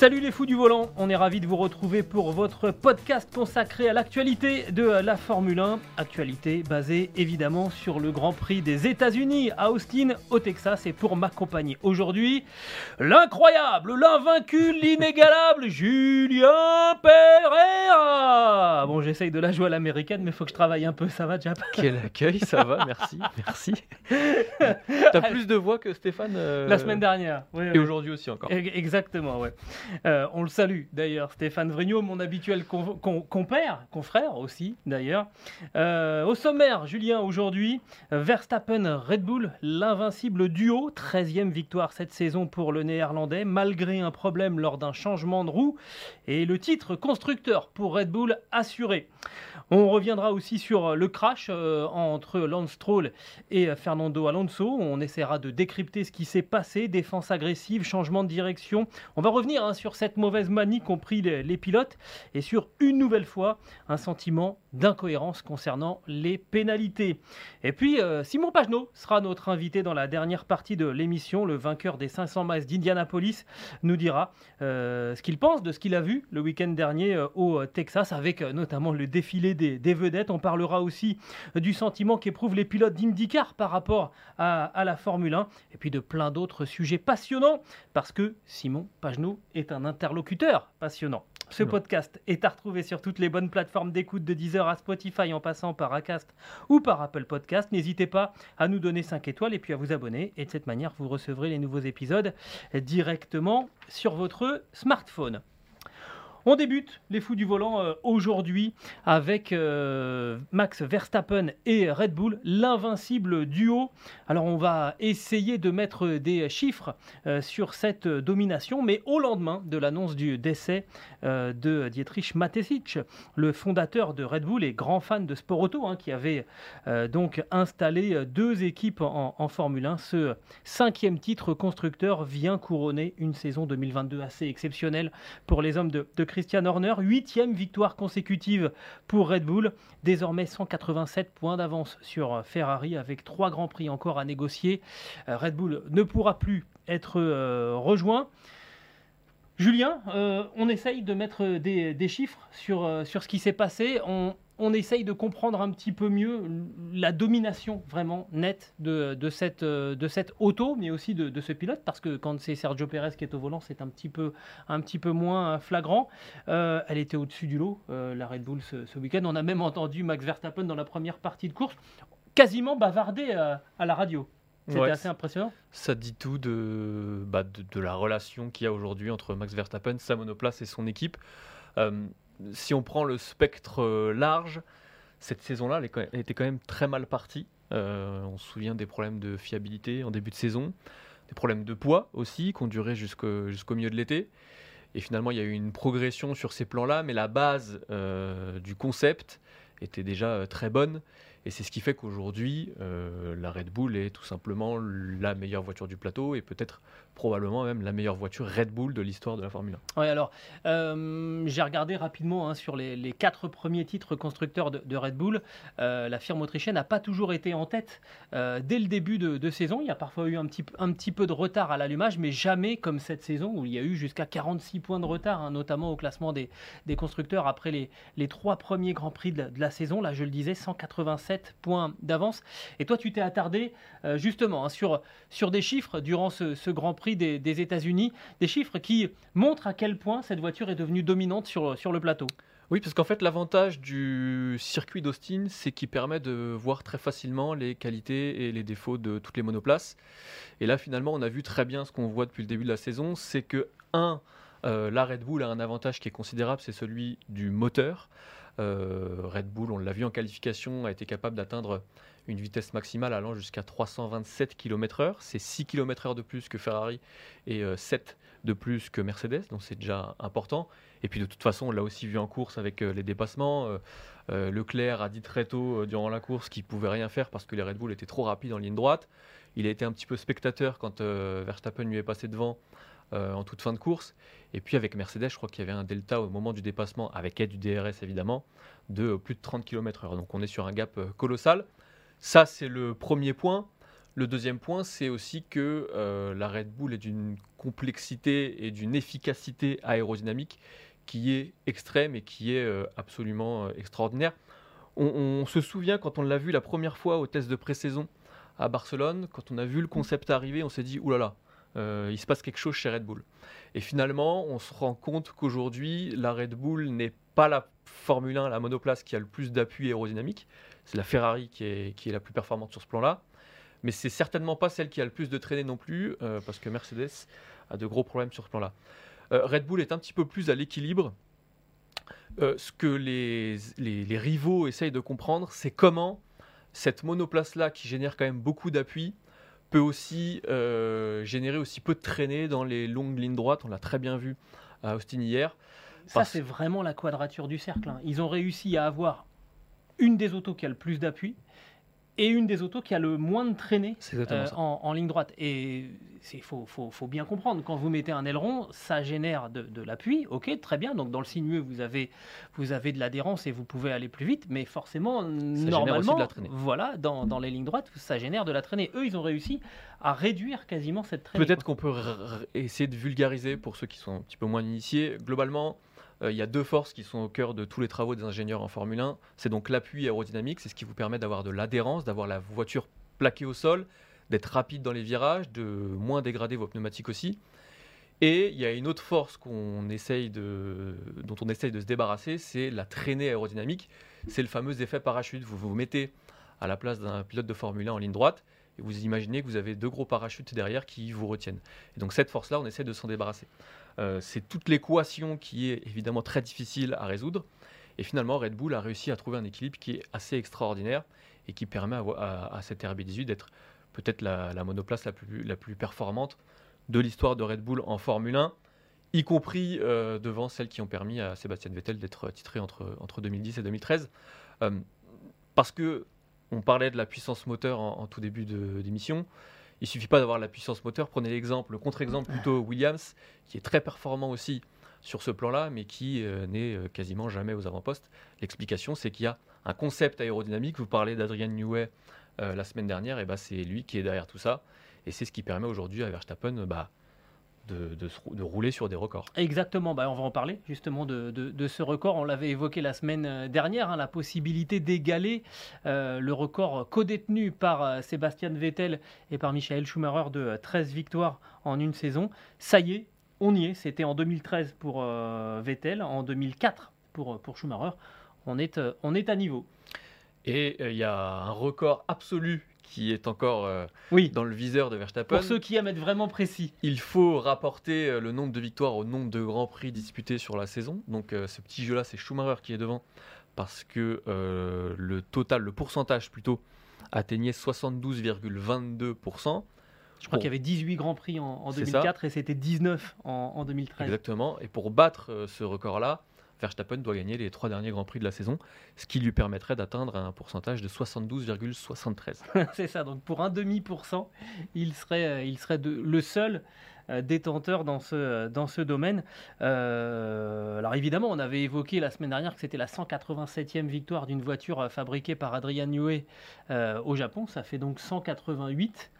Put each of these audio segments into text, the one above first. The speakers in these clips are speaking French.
Salut les fous du volant, on est ravis de vous retrouver pour votre podcast consacré à l'actualité de la Formule 1. Actualité basée évidemment sur le Grand Prix des États-Unis à Austin, au Texas. Et pour m'accompagner aujourd'hui, l'incroyable, l'invaincu, l'inégalable Julien Pereira. Bon, j'essaye de la jouer à l'américaine, mais il faut que je travaille un peu. Ça va, Jap? Quel accueil, ça va, merci, merci. T'as plus de voix que Stéphane euh, La semaine dernière. Oui, et oui. aujourd'hui aussi encore. E- Exactement, ouais. Euh, on le salue d'ailleurs, Stéphane Vrignot, mon habituel compère, confrère aussi d'ailleurs. Euh, au sommaire, Julien, aujourd'hui, euh, Verstappen Red Bull, l'invincible duo, 13e victoire cette saison pour le néerlandais, malgré un problème lors d'un changement de roue, et le titre constructeur pour Red Bull assuré. On reviendra aussi sur le crash euh, entre Lance Stroll et euh, Fernando Alonso. On essaiera de décrypter ce qui s'est passé, défense agressive, changement de direction. On va revenir hein, sur cette mauvaise manie qu'ont pris les pilotes et sur une nouvelle fois un sentiment d'incohérence concernant les pénalités. Et puis euh, Simon Pagenaud sera notre invité dans la dernière partie de l'émission. Le vainqueur des 500 miles d'Indianapolis nous dira euh, ce qu'il pense de ce qu'il a vu le week-end dernier euh, au Texas avec notamment le défilé des, vedettes. On parlera aussi du sentiment qu'éprouvent les pilotes d'IndyCar par rapport à, à la Formule 1 et puis de plein d'autres sujets passionnants parce que Simon Pagenaud est un interlocuteur passionnant. Ce podcast est à retrouver sur toutes les bonnes plateformes d'écoute de Deezer à Spotify en passant par Acast ou par Apple Podcast. N'hésitez pas à nous donner 5 étoiles et puis à vous abonner. Et de cette manière, vous recevrez les nouveaux épisodes directement sur votre smartphone. On débute les fous du volant euh, aujourd'hui avec euh, Max Verstappen et Red Bull, l'invincible duo. Alors on va essayer de mettre des chiffres euh, sur cette domination, mais au lendemain de l'annonce du décès de Dietrich Mateschitz, le fondateur de Red Bull et grand fan de sport auto, hein, qui avait donc installé deux équipes en, Formule 1. Ce cinquième titre constructeur vient couronner une saison 2022 assez exceptionnelle pour les hommes de Christian Horner. Huitième victoire consécutive pour Red Bull. Désormais 187 points d'avance sur Ferrari avec trois grands prix encore à négocier. Euh, Red Bull ne pourra plus être euh, rejoint. Julien, euh, on essaye de mettre des, chiffres sur, euh, sur ce qui s'est passé. On, on essaye de comprendre un petit peu mieux la domination vraiment nette de, de cette, euh, de cette auto, mais aussi de, de ce pilote, parce que quand c'est Sergio Pérez qui est au volant, c'est un petit peu, un petit peu moins flagrant. Euh, elle était au-dessus du lot, euh, la Red Bull, ce, ce week-end. On a même entendu Max Verstappen dans la première partie de course quasiment bavarder euh, à la radio. C'était Ouais, assez impressionnant. Ça dit tout de, bah, de, de la relation qu'il y a aujourd'hui entre Max Verstappen, sa monoplace et son équipe. Euh, si on prend le spectre euh, large, cette saison-là, elle, était quand même très mal partie. Euh, on se souvient des problèmes de fiabilité en début de saison, des problèmes de poids aussi, qui ont duré jusqu'au milieu de l'été. Et finalement, il y a eu une progression sur ces plans-là, mais la base euh, du concept était déjà très bonne. Et c'est ce qui fait qu'aujourd'hui, la Red Bull est tout simplement la meilleure voiture du plateau et peut-être probablement même la meilleure voiture Red Bull de l'histoire de la Formule 1. Oui, alors, euh, j'ai regardé rapidement hein, sur les, quatre premiers titres constructeurs de, Red Bull. Euh, la firme autrichienne n'a pas toujours été en tête euh, dès le début de, saison. Il y a parfois eu un petit, un petit peu de retard à l'allumage, mais jamais comme cette saison où il y a eu jusqu'à 46 points de retard, hein, notamment au classement des, constructeurs après les, trois premiers Grands Prix de la, saison. Là, je le disais, 187 points d'avance. Et toi, tu t'es attardé justement hein, sur, sur des chiffres durant ce Grand Prix des, États-Unis, des chiffres qui montrent à quel point cette voiture est devenue dominante sur, sur le plateau. Oui, parce qu'en fait, l'avantage du circuit d'Austin, c'est qu'il permet de voir très facilement les qualités et les défauts de toutes les monoplaces. Et là, finalement, on a vu très bien ce qu'on voit depuis le début de la saison, c'est que, un, euh, la Red Bull a un avantage qui est considérable, c'est celui du moteur. Euh, Red Bull, on l'a vu en qualification, a été capable d'atteindre une vitesse maximale allant jusqu'à 327 km/h. C'est 6 km/h de plus que Ferrari et 7 de plus que Mercedes, donc c'est déjà important. Et puis de toute façon, on l'a aussi vu en course avec les dépassements. Leclerc a dit très tôt durant la course qu'il pouvait rien faire parce que les Red Bull étaient trop rapides en ligne droite. Il a été un petit peu spectateur quand Verstappen lui est passé devant euh, en toute fin de course. Et puis avec Mercedes, je crois qu'il y avait un delta au moment du dépassement, avec aide du DRS évidemment, de plus de 30 km/h. Donc on est sur un gap euh, colossal. Ça, c'est le premier point. Le deuxième point, c'est aussi que euh, la Red Bull est d'une complexité et d'une efficacité aérodynamique qui est extrême et qui est absolument extraordinaire. On, se souvient quand on l'a vu la première fois au test de pré-saison à Barcelone, quand on a vu le concept arriver, on s'est dit oulala, là là, euh, il se passe quelque chose chez Red Bull. Et finalement, on se rend compte qu'aujourd'hui, la Red Bull n'est pas la Formule 1, la monoplace qui a le plus d'appui aérodynamique. C'est la Ferrari qui est, qui est la plus performante sur ce plan-là. Mais c'est certainement pas celle qui a le plus de traînée non plus, euh, parce que Mercedes a de gros problèmes sur ce plan-là. Euh, Red Bull est un petit peu plus à l'équilibre. ce que les, les, les, rivaux essayent de comprendre, c'est comment cette monoplace-là, qui génère quand même beaucoup d'appui, peut aussi euh, générer aussi peu de traînées dans les longues lignes droites. On l'a très bien vu à Austin hier. Ça, c'est vraiment la quadrature du cercle. Hein. Ils ont réussi à avoir une des autos qui a le plus d'appui et une des autos qui a le moins de traînées euh, en, ligne droite. Et il faut, faut, bien comprendre, quand vous mettez un aileron, ça génère de, l'appui, ok, très bien, donc dans le sinueux, vous avez, vous avez de l'adhérence et vous pouvez aller plus vite, mais forcément, normalement, voilà, dans, dans, les lignes droites, ça génère de la traînée. Eux, ils ont réussi à réduire quasiment cette traînée. Peut-être qu'on peut essayer de vulgariser pour ceux qui sont un petit peu moins initiés. Globalement, il y a deux forces qui sont au cœur de tous les travaux des ingénieurs en Formule 1. C'est donc l'appui aérodynamique, c'est ce qui vous permet d'avoir de l'adhérence, d'avoir la voiture plaquée au sol, d'être rapide dans les virages, de moins dégrader vos pneumatiques aussi. Et il y a une autre force essaye de, dont on essaye de se débarrasser, c'est la traînée aérodynamique. C'est le fameux effet parachute. Vous vous mettez à la place d'un pilote de Formule 1 en ligne droite et vous imaginez que vous avez deux gros parachutes derrière qui vous retiennent. Et donc cette force-là, on essaie de s'en débarrasser. Euh, c'est toute l'équation qui est évidemment très difficile à résoudre. Et finalement, Red Bull a réussi à trouver un équilibre qui est assez extraordinaire et qui permet à, cette RB18 d'être peut-être la, monoplace la plus, la plus performante de l'histoire de Red Bull en Formule 1, y compris euh, devant celles qui ont permis à Sébastien Vettel d'être titré entre, entre 2010 et 2013. Euh, parce que on parlait de la puissance moteur en, tout début d'émission. Il suffit pas d'avoir la puissance moteur. Prenez l'exemple, le contre-exemple plutôt Williams, qui est très performant aussi sur ce plan-là, mais qui euh, n'est euh, quasiment jamais aux avant-postes. L'explication, c'est qu'il y a un concept aérodynamique. Vous parlez d'Adrian Newey euh, la semaine dernière, et bah, c'est lui qui est derrière tout ça. Et c'est ce qui permet aujourd'hui à Verstappen bah, de, rouler sur des records. Exactement, bah, on va en parler justement de, ce record. On l'avait évoqué la semaine euh, dernière, hein, la possibilité d'égaler euh, le record co-détenu par euh, Sébastien Vettel et par Michael Schumacher de 13 victoires en une saison. Ça y est, on y est. C'était en 2013 pour Vettel, en 2004 pour, pour Schumacher. On est, on est à niveau. Et il y a un record absolu qui est encore euh, dans le viseur de Verstappen. Pour ceux qui aiment être vraiment précis. Il faut rapporter euh, le nombre de victoires au nombre de grands prix disputés sur la saison. Donc euh, ce petit jeu-là, c'est Schumacher qui est devant parce que le total, le pourcentage plutôt, atteignait 72,22%. Je crois qu'il y avait 18 grands prix en, 2004 et c'était 19 en, en, 2013. Exactement. Et pour battre ce record-là, Verstappen doit gagner les trois derniers Grands Prix de la saison, ce qui lui permettrait d'atteindre un pourcentage de 72,73. C'est ça, donc pour un demi-pourcent, il serait, euh, il serait le seul euh, détenteur dans ce, euh, domaine. alors évidemment, on avait évoqué la semaine dernière que c'était la 187e victoire d'une voiture fabriquée par Adrian Newey au Japon. Ça fait donc 188.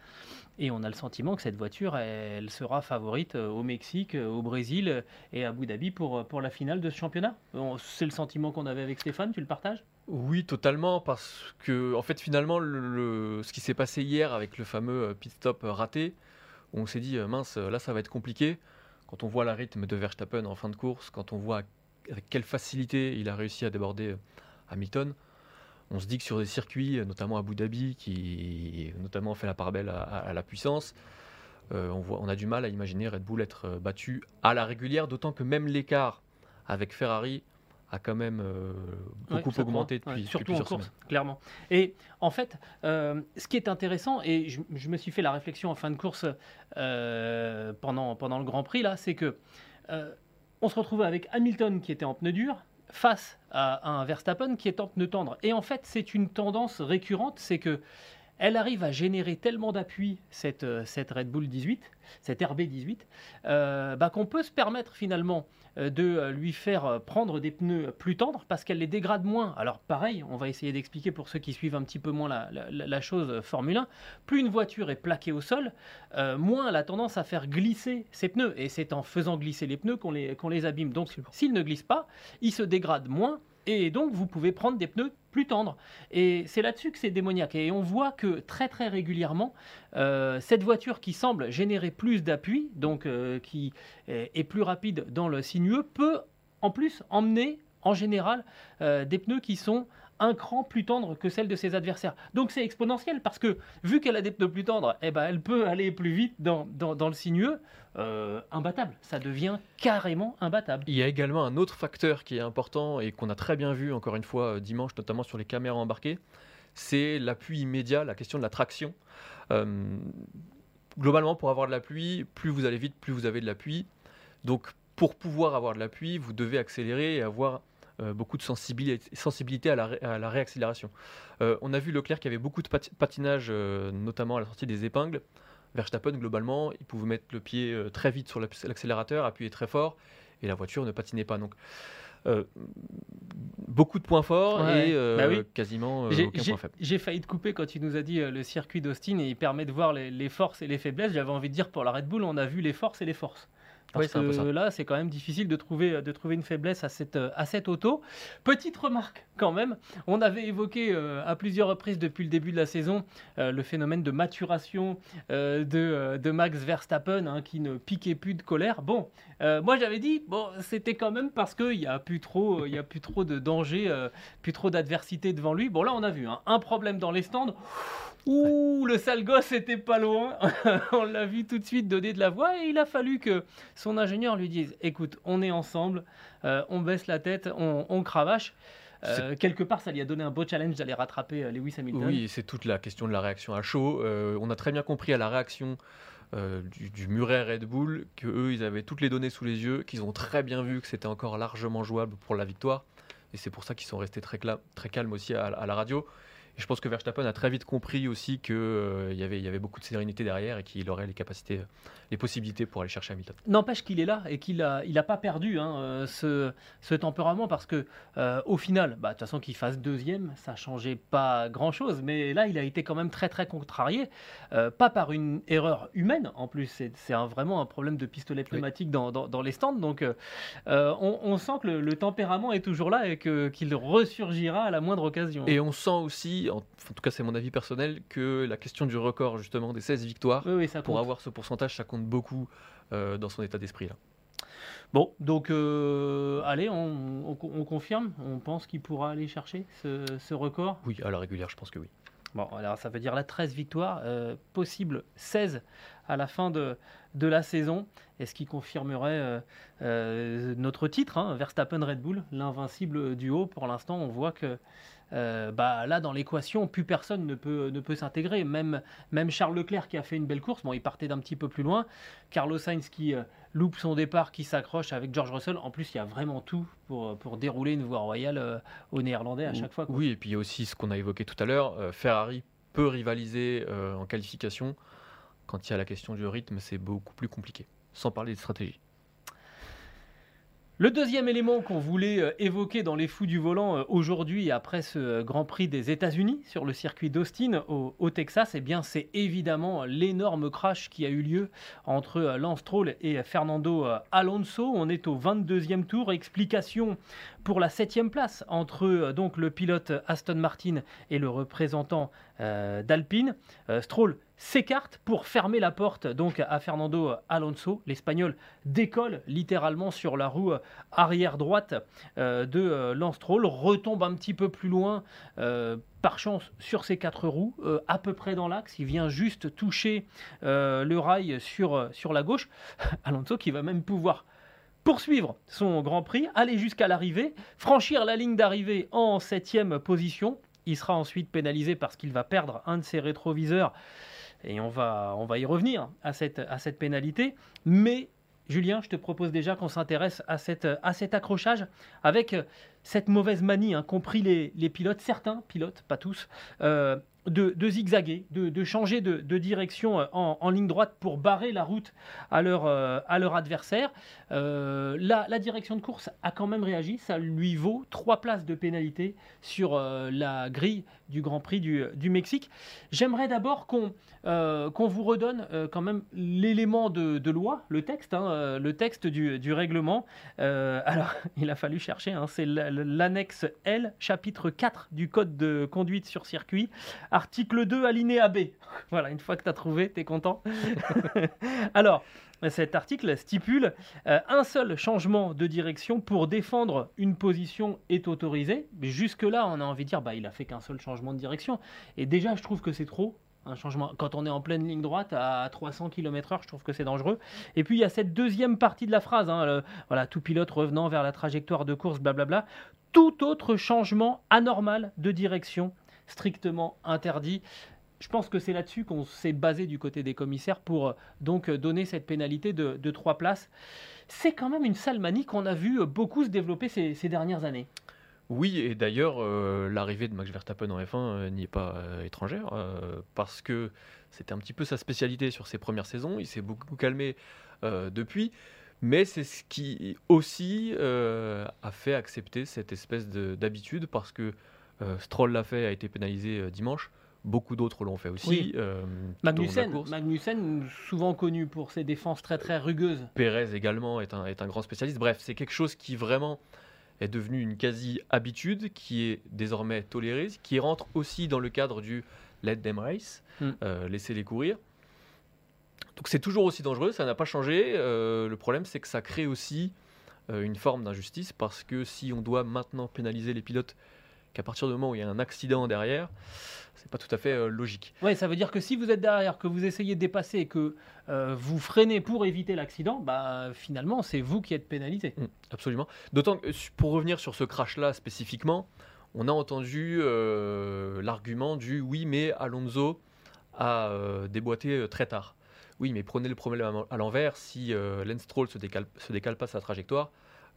Et on a le sentiment que cette voiture, elle sera favorite euh, au Mexique, euh, au Brésil euh, et à Abu Dhabi pour, pour la finale de ce championnat. C'est le sentiment qu'on avait avec Stéphane, tu le partages? Oui, totalement, parce que en fait finalement le, ce qui s'est passé hier avec le fameux pit stop raté, on s'est dit mince, là ça va être compliqué. Quand on voit la rythme de Verstappen en fin de course, quand on voit avec quelle facilité il a réussi à déborder Hamilton, on se dit que sur des circuits, notamment à Abu Dhabi, qui notamment fait la part belle à, la puissance, euh, on, voit, on a du mal à imaginer Red Bull être euh, battu à la régulière, d'autant que même l'écart avec Ferrari a quand même euh, beaucoup augmenté prend, depuis, ouais, depuis surtout en plusieurs course, semaines. clairement. Et en fait, euh, ce qui est intéressant, et je, je me suis fait la réflexion en fin de course pendant, pendant le Grand Prix, là, c'est que on se retrouvait avec Hamilton qui était en pneu dur face à un Verstappen qui est en pneu tendre. Et en fait, c'est une tendance récurrente, c'est que elle arrive à générer tellement d'appui, cette, euh, cette Red Bull 18, cette RB18, euh, bah, qu'on peut se permettre finalement euh, de euh, lui faire prendre des pneus plus tendres parce qu'elle les dégrade moins. Alors pareil, on va essayer d'expliquer pour ceux qui suivent un petit peu moins la, la- la- la chose Formule 1, plus une voiture est plaquée au sol, euh, moins elle a tendance à faire glisser ses pneus. Et c'est en faisant glisser les pneus qu'on les, qu'on les abîme. Donc s'ils ne glissent pas, ils se dégradent moins. Et donc, vous pouvez prendre des pneus plus tendres. Et c'est là-dessus que c'est démoniaque. Et on voit que très très régulièrement, euh, cette voiture qui semble générer plus d'appui, donc euh, qui est, est plus rapide dans le sinueux, peut en plus emmener en général euh, des pneus qui sont un cran plus tendres que celles de ses adversaires. Donc c'est exponentiel parce que vu qu'elle a des pneus plus tendres, eh ben, elle peut aller plus vite dans, dans, le sinueux. Euh, imbattable, ça devient carrément imbattable. Il y a également un autre facteur qui est important et qu'on a très bien vu encore une fois euh, dimanche, notamment sur les caméras embarquées, c'est l'appui immédiat, la question de la traction. Euh, globalement, pour avoir de l'appui, plus vous allez vite, plus vous avez de l'appui. Donc, pour pouvoir avoir de l'appui, vous devez accélérer et avoir beaucoup de sensibilité, sensibilité à, la, ré- à la réaccélération. Euh, on a vu Leclerc qui avait beaucoup de pati- patinage, euh, notamment à la sortie des épingles. Verstappen, globalement, il pouvait mettre le pied euh, très vite sur l'ac- l'accélérateur, appuyer très fort, et la voiture ne patinait pas. Donc, euh, beaucoup de points forts Ouais, et euh, bah oui. quasiment euh, aucun point faible. j'ai failli te couper quand tu nous as dit euh, le circuit d'Austin et il permet de voir les, les forces et les faiblesses. J'avais envie de dire pour la Red Bull, on a vu les forces et les forces. Parce peu que là, c'est quand même difficile de trouver, de trouver une faiblesse à cette, à cette auto. Petite remarque quand même, on avait évoqué euh, à plusieurs reprises depuis le début de la saison euh, le phénomène de maturation euh, de, de Max Verstappen hein, qui ne piquait plus de colère. Bon, moi j'avais dit, bon, c'était quand même parce qu'il n'y a plus trop, il y a plus trop de danger, plus trop d'adversité devant lui. Bon là, on a vu hein, un problème dans les stands. Ouh, le sale gosse était pas loin. on l'a vu tout de suite donner de la voix et il a fallu que son ingénieur lui dise écoute, on est ensemble, euh, on baisse la tête, on, on cravache. Euh, quelque part, ça lui a donné un beau challenge d'aller rattraper euh, Lewis Hamilton. Oui, c'est toute la question de la réaction à chaud. Euh, on a très bien compris à la réaction euh, du, du Muret Red Bull que eux, ils avaient toutes les données sous les yeux, qu'ils ont très bien vu que c'était encore largement jouable pour la victoire. Et c'est pour ça qu'ils sont restés très, calmes aussi à, à la radio. Et je pense que Verstappen a très vite compris aussi qu'il y, avait, il y avait beaucoup de sérénité derrière et qu'il aurait les capacités, les possibilités pour aller chercher Hamilton. N'empêche qu'il est là et qu'il a, il a pas perdu hein, euh, ce, ce tempérament parce que euh, au final, bah, de toute façon qu'il fasse deuxième, ça changeait pas grand chose. Mais là, il a été quand même très très contrarié, euh, pas par une erreur humaine en plus. C'est, vraiment un problème de pistolet pneumatique dans, dans- dans les stands. Donc, euh, euh, on, on sent que le, le tempérament est toujours là et qu'il ressurgira à la moindre occasion. Et on sent aussi, en, en tout cas c'est mon avis personnel, que la question du record justement des 16 victoires, oui, oui, ça pour avoir ce pourcentage, ça compte beaucoup euh, dans son état d'esprit là. Bon, donc euh, allez, on, on- on confirme. On pense qu'il pourra aller chercher ce, ce record. Oui, à la régulière, je pense que oui. Bon, alors ça veut dire là 13 victoires, euh, possible 16 à la fin de, de la saison, et ce qui confirmerait euh, euh, notre titre, hein, Verstappen Red Bull, l'invincible duo. Pour l'instant, on voit que euh, bah, là, dans l'équation, plus personne ne peut, ne peut s'intégrer. Même, même Charles Leclerc qui a fait une belle course, bon, il partait d'un petit peu plus loin. Carlos Sainz qui euh, loupe son départ, qui s'accroche avec George Russell. En plus, il y a vraiment tout pour, pour dérouler une voie royale euh, aux Néerlandais à chaque fois. quoi. Oui, et puis il y a aussi ce qu'on a évoqué tout à l'heure, euh, Ferrari peut rivaliser euh, en qualification. Quand il y a la question du rythme, c'est beaucoup plus compliqué, sans parler de stratégie. Le deuxième élément qu'on voulait euh, évoquer dans les fous du volant euh, aujourd'hui, après ce euh, Grand Prix des États-Unis sur le circuit d'Austin au, Texas, eh bien, c'est évidemment l'énorme crash qui a eu lieu entre Lance Stroll et Fernando Alonso. On est au 22e tour. Explication pour la 7e place entre donc le pilote Aston Martin et le représentant d'Alpine. Stroll s'écarte pour fermer la porte donc à Fernando Alonso. L'Espagnol décolle littéralement sur la roue arrière droite euh, de euh, Lance Stroll, retombe un petit peu plus loin euh, par chance sur ses quatre roues, à peu près dans l'axe. Il vient juste toucher le rail sur, sur la gauche. Alonso qui va même pouvoir poursuivre son Grand Prix, aller jusqu'à l'arrivée, franchir la ligne d'arrivée en septième position. Il sera ensuite pénalisé parce qu'il va perdre un de ses rétroviseurs. Et on va, on va y revenir à cette, à cette pénalité. Mais Julien, je te propose déjà qu'on s'intéresse à, à cet accrochage avec cette mauvaise manie, hein, compris les, les, pilotes, certains pilotes, pas tous, euh, de, zigzaguer, de, changer de, direction euh, en, ligne droite pour barrer la route à leur, euh, adversaire. Euh, la, direction de course a quand même réagi, ça lui vaut trois places de pénalité sur la grille du Grand Prix du, Mexique. J'aimerais d'abord qu'on vous redonne quand même l'élément de, loi, le texte, hein, le texte du, du règlement. alors, il a fallu chercher, hein, c'est l'annexe L, chapitre 4 du Code de conduite sur circuit article 2, alinéa B. Voilà, une fois que tu as trouvé, tu es content. Alors, cet article stipule euh, un seul changement de direction pour défendre une position est autorisé. Jusque-là, on a envie de dire, bah, il a fait qu'un seul changement de direction. Et déjà, je trouve que c'est trop. Un changement, quand on est en pleine ligne droite à 300 km/h, je trouve que c'est dangereux. Et puis il y a cette deuxième partie de la phrase, hein, voilà, tout pilote revenant vers la trajectoire de course, blablabla. Tout autre changement anormal de direction strictement interdit. Je pense que c'est là-dessus qu'on s'est basé du côté des commissaires pour euh, donc euh, donner cette pénalité de, de 3 places. C'est quand même une sale manie qu'on a vu euh, beaucoup se développer ces, dernières années. Oui, et d'ailleurs, l'arrivée de Max Verstappen en F1 euh, n'y est pas étrangère, parce que c'était un petit peu sa spécialité sur ses premières saisons. Il s'est beaucoup calmé depuis, mais c'est ce qui aussi a fait accepter cette espèce d'habitude, parce que Stroll l'a fait, a été pénalisé dimanche. Beaucoup d'autres l'ont fait aussi. Oui. Euh, Magnussen, Magnussen, souvent connu pour ses défenses très très rugueuses. Pérez également est un, est un grand spécialiste. Bref, c'est quelque chose qui vraiment est devenu une quasi-habitude, qui est désormais tolérée, qui rentre aussi dans le cadre du let them race, mm. euh, laisser les courir. Donc c'est toujours aussi dangereux, ça n'a pas changé. Euh, le problème, c'est que ça crée aussi euh, une forme d'injustice, parce que si on doit maintenant pénaliser les pilotes qu'à partir du moment où il y a un accident derrière, c'est pas tout à fait euh, logique. Ouais, ça veut dire que si vous êtes derrière, que vous essayez de dépasser et que euh, vous freinez pour éviter l'accident, bah finalement c'est vous qui êtes pénalisé. Mmh, absolument. D'autant que pour revenir sur ce crash-là spécifiquement, on a entendu euh, l'argument du oui, mais Alonso a déboîté très tard. Oui, mais prenez le problème à l'envers. Si Lance Stroll se décale, se décale pas sa trajectoire,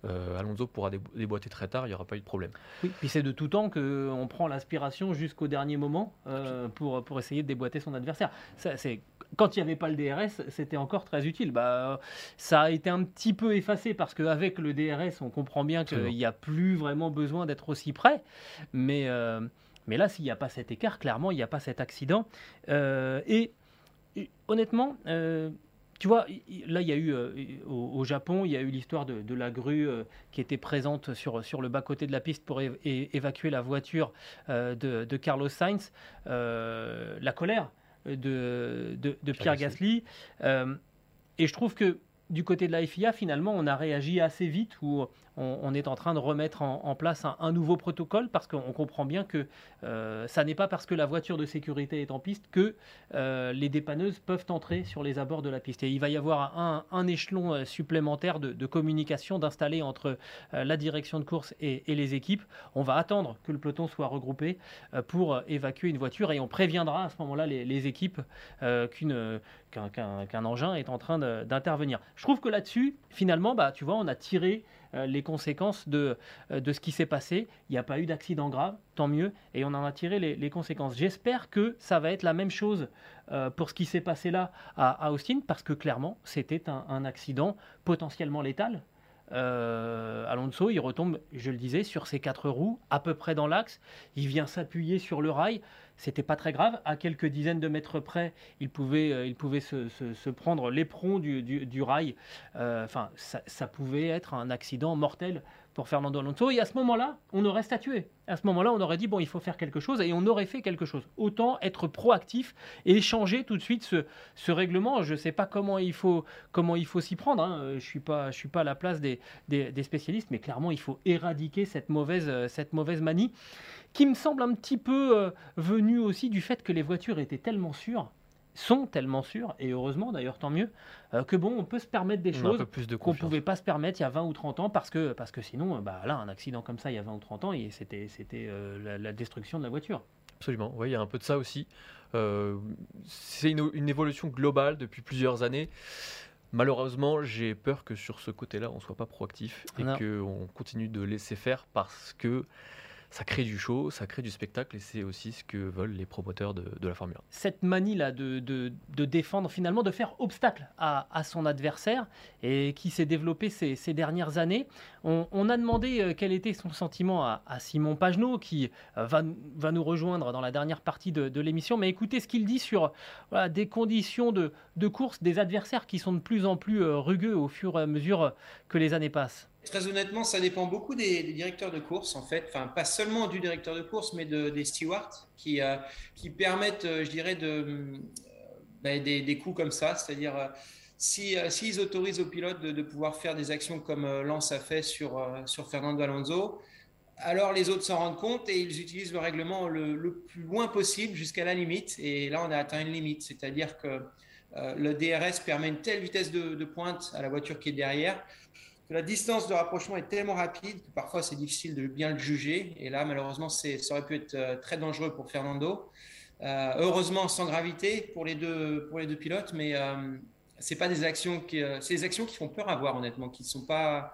euh, Alonso pourra déboîter très tard, il n'y aura pas eu de problème. Oui, puis c'est de tout temps qu'on prend l'aspiration jusqu'au dernier moment euh, pour, pour essayer de déboîter son adversaire. Ça, c'est, quand il n'y avait pas le DRS, c'était encore très utile. Bah, ça a été un petit peu effacé parce qu'avec le DRS, on comprend bien qu'il n'y a plus vraiment besoin d'être aussi près. Mais, euh, mais là, s'il n'y a pas cet écart, clairement, il n'y a pas cet accident. Et, et, honnêtement, tu vois, là, il y a eu, euh, au, au, Japon, il y a eu l'histoire de, de, la grue euh, qui était présente sur, sur le bas-côté de la piste pour évacuer la voiture euh, de, de, Carlos Sainz. La colère de, de Pierre Gasly. Et je trouve que du côté de la FIA, finalement, on a réagi assez vite, où on, est en train de remettre en, place un, nouveau protocole, parce qu'on comprend bien que euh, ça n'est pas parce que la voiture de sécurité est en piste que euh, les dépanneuses peuvent entrer sur les abords de la piste. Et il va y avoir un, échelon euh, supplémentaire de, communication d'installer entre euh, la direction de course et, les équipes. On va attendre que le peloton soit regroupé pour évacuer une voiture, et on préviendra à ce moment-là les, équipes qu'un qu qu engin est en train d'intervenir. Je trouve que là-dessus, finalement, bah, tu vois, on a tiré les conséquences de, euh, de ce qui s'est passé. Il n'y a pas eu d'accident grave, tant mieux, et on en a tiré les, les conséquences. J'espère que ça va être la même chose euh, pour ce qui s'est passé là à, Austin, parce que clairement, c'était un, accident potentiellement létal. Euh, Alonso, il retombe, je le disais, sur ses quatre roues, à peu près dans l'axe. Il vient s'appuyer sur le rail c'était pas très grave. À quelques dizaines de mètres près, il pouvait, euh, il pouvait se, prendre l'éperon du, rail. Euh, enfin, ça, pouvait être un accident mortel pour Fernando Alonso. Et à ce moment-là, on aurait statué. À ce moment-là, on aurait dit bon, il faut faire quelque chose et on aurait fait quelque chose. Autant être proactif et changer tout de suite ce, ce règlement. Je ne sais pas comment il faut faut s'y prendre. Hein. Je suis pas suis pas à la place des, des, spécialistes, mais clairement, il faut éradiquer cette mauvaise cette mauvaise manie qui me semble un petit peu euh, venu aussi du fait que les voitures étaient tellement sûres sont tellement sûrs, et heureusement d'ailleurs, tant mieux, euh, que bon, on peut se permettre des choses qu'on ne pouvait pas se permettre il y a 20 ou 30 ans, parce que, parce que sinon, euh, bah, là, un accident comme ça il y a 20 ou 30 ans, c'était euh, la, la destruction de la voiture. Absolument, oui, il y a un peu de ça aussi. Euh, c'est une, une évolution globale depuis plusieurs années. Malheureusement, j'ai peur que sur ce côté-là, on ne soit pas proactif et qu'on continue de laisser faire parce que ça crée du show, ça crée du spectacle et c'est aussi ce que veulent les promoteurs de, la Formule 1. cette manie là de, de- de défendre finalement, de faire obstacle à, à son adversaire et qui s'est développée ces, ces dernières années. On, a demandé euh, quel était son sentiment à, à Simon Pagenaud qui euh, va, va nous rejoindre dans la dernière partie de, l'émission. Mais écoutez ce qu'il dit sur des conditions de, de course, des adversaires qui sont de plus en plus euh, rugueux au fur et à mesure que les années passent. Très honnêtement, ça dépend beaucoup des, directeurs de course, en fait. Enfin, pas seulement du directeur de course, mais de- des stewards qui, euh, qui permettent, euh, je dirais, de, euh, ben, des, des coups comme ça. C'est-à-dire, si, s'ils autorisent aux pilotes de, pouvoir faire des actions comme Lance a fait sur, sur Fernando Alonso, alors les autres s'en rendent compte et ils utilisent le règlement le, le plus loin possible jusqu'à la limite. Et là, on a atteint une limite. C'est-à-dire que le DRS permet une telle vitesse de pointe à la voiture qui est derrière que la distance de rapprochement est tellement rapide que parfois c'est difficile de bien le juger. Et là, malheureusement, c'est- ça aurait pu être euh, très dangereux pour Fernando. Euh, heureusement, sans gravité pour les deux, pour les deux pilotes, mais euh, c'est pas des actions qui, euh, c'est des actions qui font peur à voir, honnêtement, qui sont pas.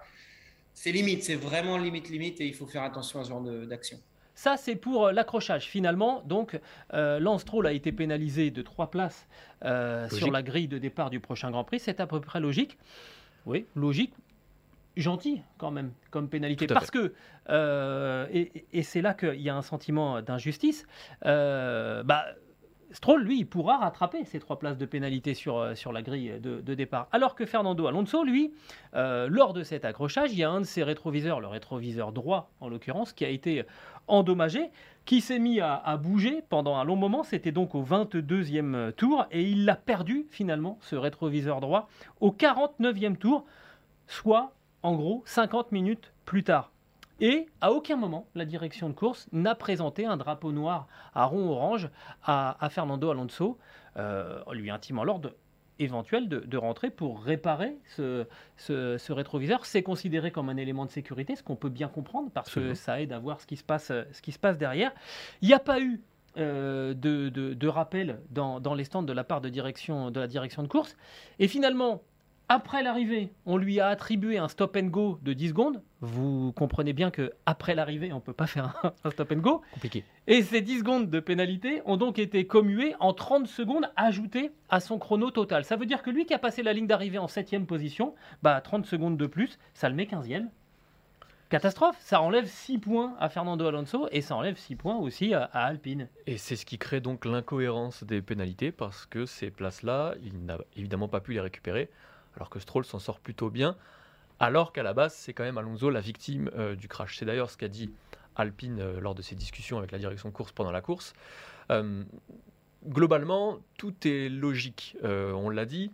C'est limite, c'est vraiment limite, limite, et il faut faire attention à ce genre d'action. Ça, c'est pour l'accrochage. Finalement, donc, euh, Lance Stroll a été pénalisé de trois places euh, sur la grille de départ du prochain Grand Prix. C'est à peu près logique. Oui, logique. Gentil, quand même, comme pénalité. Parce que, euh, et, et c'est là qu'il y a un sentiment d'injustice, euh, bah, Stroll, lui, il pourra rattraper ces trois places de pénalité sur, euh, sur la grille de, de départ. Alors que Fernando Alonso, lui, euh, lors de cet accrochage, il y a un de ses rétroviseurs, le rétroviseur droit en l'occurrence, qui a été endommagé, qui s'est mis à, à bouger pendant un long moment. C'était donc au 22e tour et il l'a perdu finalement, ce rétroviseur droit, au 49e tour, soit en gros 50 minutes plus tard. Et à aucun moment, la direction de course n'a présenté un drapeau noir à rond orange à, à Fernando Alonso, euh, lui intimant l'ordre éventuel de, de rentrer pour réparer ce, ce- ce rétroviseur. C'est considéré comme un élément de sécurité, ce qu'on peut bien comprendre parce que ça aide à voir ce qui se passe, ce qui se passe derrière. Il n'y a pas eu euh, de, de- de rappel dans, dans les stands de la part de, direction, de la direction de course. Et finalement, après l'arrivée, on lui a attribué un stop and go de 10 secondes. Vous comprenez bien que après l'arrivée, on ne peut pas faire un, un stop and go. Compliqué. Et ces 10 secondes de pénalité ont donc été commuées en 30 secondes ajoutées à son chrono total. Ça veut dire que lui qui a passé la ligne d'arrivée en 7 position, bah 30 secondes de plus, ça le met 15e. Catastrophe, ça enlève 6 points à Fernando Alonso et ça enlève 6 points aussi à, à Alpine. Et c'est ce qui crée donc l'incohérence des pénalités parce que ces places-là, il n'a évidemment pas pu les récupérer, alors que Stroll s'en sort plutôt bien, alors qu'à la base, c'est quand même Alonso la victime euh, du crash. C'est d'ailleurs ce qu'a dit Alpine euh, lors de ses discussions avec la direction course pendant la course. Euh, globalement, tout est logique. On l'a dit,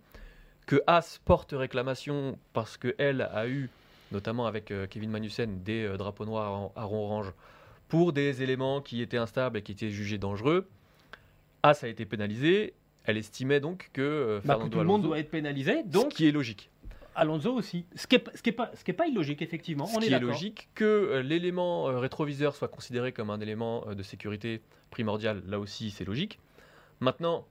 que As porte réclamation parce qu'elle a eu, notamment avec Kevin Magnussen, des drapeaux noirs à rond orange pour des éléments qui étaient instables et qui étaient jugés dangereux. As a été pénalisé. Elle estimait donc que euh, Bah, que tout le monde doit être pénalisé, ce donc qui est logique. Alonso aussi. Ce qui n'est ce qui est pas, ce qui est pas illogique, effectivement. Ce on est qui est d'accord. logique que euh, l'élément euh, rétroviseur soit considéré comme un élément de sécurité primordial, là aussi c'est logique. Maintenant,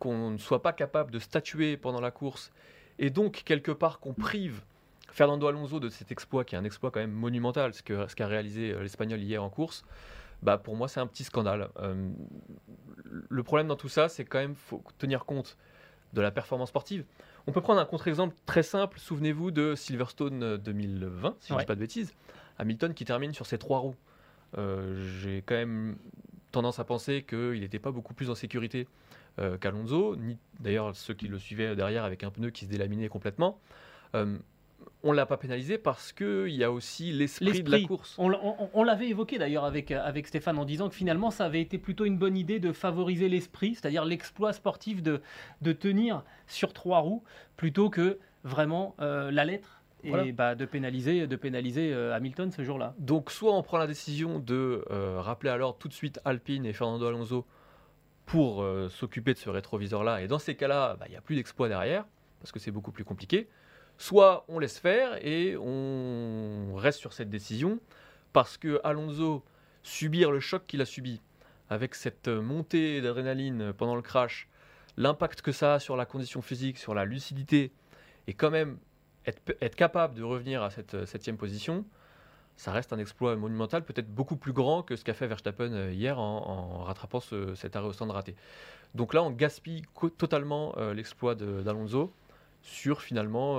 qu'on ne soit pas capable de statuer pendant la course et donc quelque part qu'on prive Fernando Alonso de cet exploit qui est un exploit quand même monumental, ce que- ce qu'a réalisé l'Espagnol hier en course, bah pour moi c'est un petit scandale. Euh, le problème dans tout ça, c'est quand même faut tenir compte de la performance sportive. On peut prendre un contre-exemple très simple. Souvenez-vous de Silverstone euh, 2020, si je ne dis pas de bêtises. Hamilton qui termine sur ses trois roues. Euh, J'ai quand même tendance à penser qu'il n'était pas beaucoup plus en sécurité euh, qu'Alonso, ni d'ailleurs ceux qui le suivaient derrière avec un pneu qui se délaminait complètement. Euh, on ne l'a pas pénalisé parce qu'il y a aussi l'esprit de la course. On, on- on l'avait évoqué d'ailleurs avec, euh, avec Stéphane en disant que finalement ça avait été plutôt une bonne idée de favoriser l'esprit, c'est-à-dire l'exploit sportif de, de tenir sur trois roues plutôt que vraiment euh, la lettre et Voilà. bah, de pénaliser, de pénaliser euh, Hamilton ce jour-là. Donc soit on prend la décision de euh, rappeler alors tout de suite Alpine et Fernando Alonso pour euh, s'occuper de ce rétroviseur-là. Et dans ces cas-là, bah, il n'y a plus d'exploit derrière, parce que c'est beaucoup plus compliqué. Soit on laisse faire et on reste sur cette décision, parce que Alonso, subir le choc qu'il a subi, avec cette montée d'adrénaline pendant le crash, l'impact que ça a sur la condition physique, sur la lucidité, et quand même être, capable de revenir à cette euh, septième position, ça reste un exploit monumental, peut-être beaucoup plus grand que ce qu'a fait Verstappen euh, hier en, rattrapant cet arrêt au stand raté. Donc là, on gaspille totalement euh, l'exploit d'Alonso sur finalement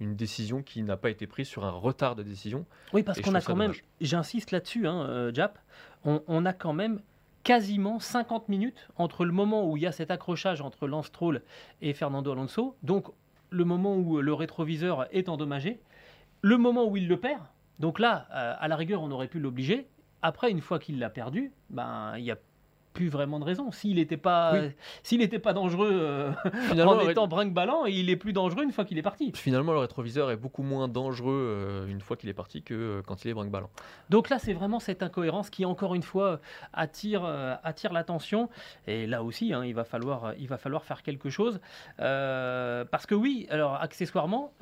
une décision qui n'a pas été prise sur un retard de décision. Oui, parce qu'on a quand même, j'insiste là-dessus, hein, Jap, on, a quand même quasiment 50 minutes entre le moment où il y a cet accrochage entre Lance Stroll et Fernando Alonso, donc le moment où le rétroviseur est endommagé, le moment où il le perd. Donc là, euh, à la rigueur, on aurait pu l'obliger. Après, une fois qu'il l'a perdu, ben, il y a plus vraiment de raison. S'il n'était pas, s'il n'était pas dangereux euh, en étant brinque-ballant, il est plus dangereux une fois qu'il est parti. Finalement, le rétroviseur est beaucoup moins dangereux euh, une fois qu'il est parti que euh, quand il est brinque-ballant. Donc là, c'est vraiment cette incohérence qui, encore une fois, attire, attire l'attention. Et là aussi, hein, il, va falloir, il va falloir faire quelque chose. parce que oui, alors accessoirement,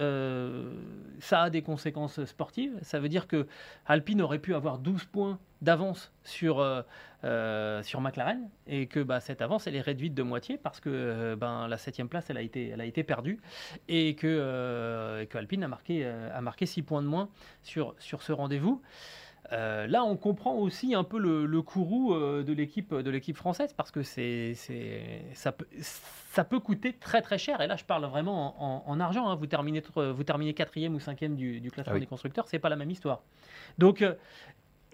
ça a des conséquences sportives. Ça veut dire que Alpine aurait pu avoir 12 points d'avance sur, euh, euh, sur McLaren et que bah, cette avance elle est réduite de moitié parce que euh, ben, la septième place elle a été, elle a été perdue et que, que Alpine a marqué, a marqué 6 points de moins sur, sur ce rendez-vous. là, on comprend aussi un peu le, le courroux de l'équipe de l'équipe française parce que c'est, ça, peut, ça peut coûter très très cher. Et là, je parle vraiment en, argent. Hein. Vous terminez vous terminez quatrième ou cinquième du, du classement ah des constructeurs, c'est pas la même histoire. Donc,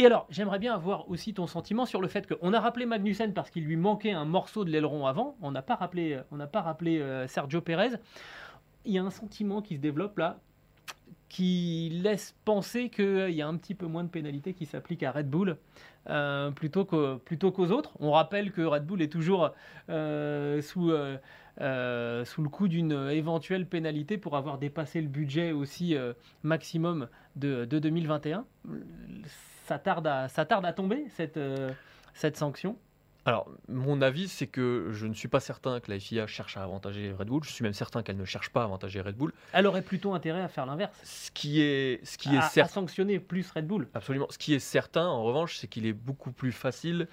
et alors, j'aimerais bien avoir aussi ton sentiment sur le fait qu'on a rappelé Magnussen parce qu'il lui manquait un morceau de l'aileron avant. On n'a pas rappelé, on n'a pas rappelé euh, Sergio Pérez. Il y a un sentiment qui se développe là, qui laisse penser qu'il y a un petit peu moins de pénalités qui s'appliquent à Red Bull euh, plutôt, qu'aux autres. On rappelle que Red Bull est toujours euh, sous, sous le coup d'une éventuelle pénalité pour avoir dépassé le budget aussi maximum de, de 2021 ça tarde à, ça tarde à tomber, cette, euh, cette sanction? Alors, mon avis, c'est que je ne suis pas certain que la FIA cherche à avantager Red Bull. Je suis même certain qu'elle ne cherche pas à avantager Red Bull. Elle aurait plutôt intérêt à faire l'inverse. Ce qui est, ce qui est certain. À sanctionner plus Red Bull. Absolument. Ce qui est certain, en revanche, c'est qu'il est beaucoup plus facile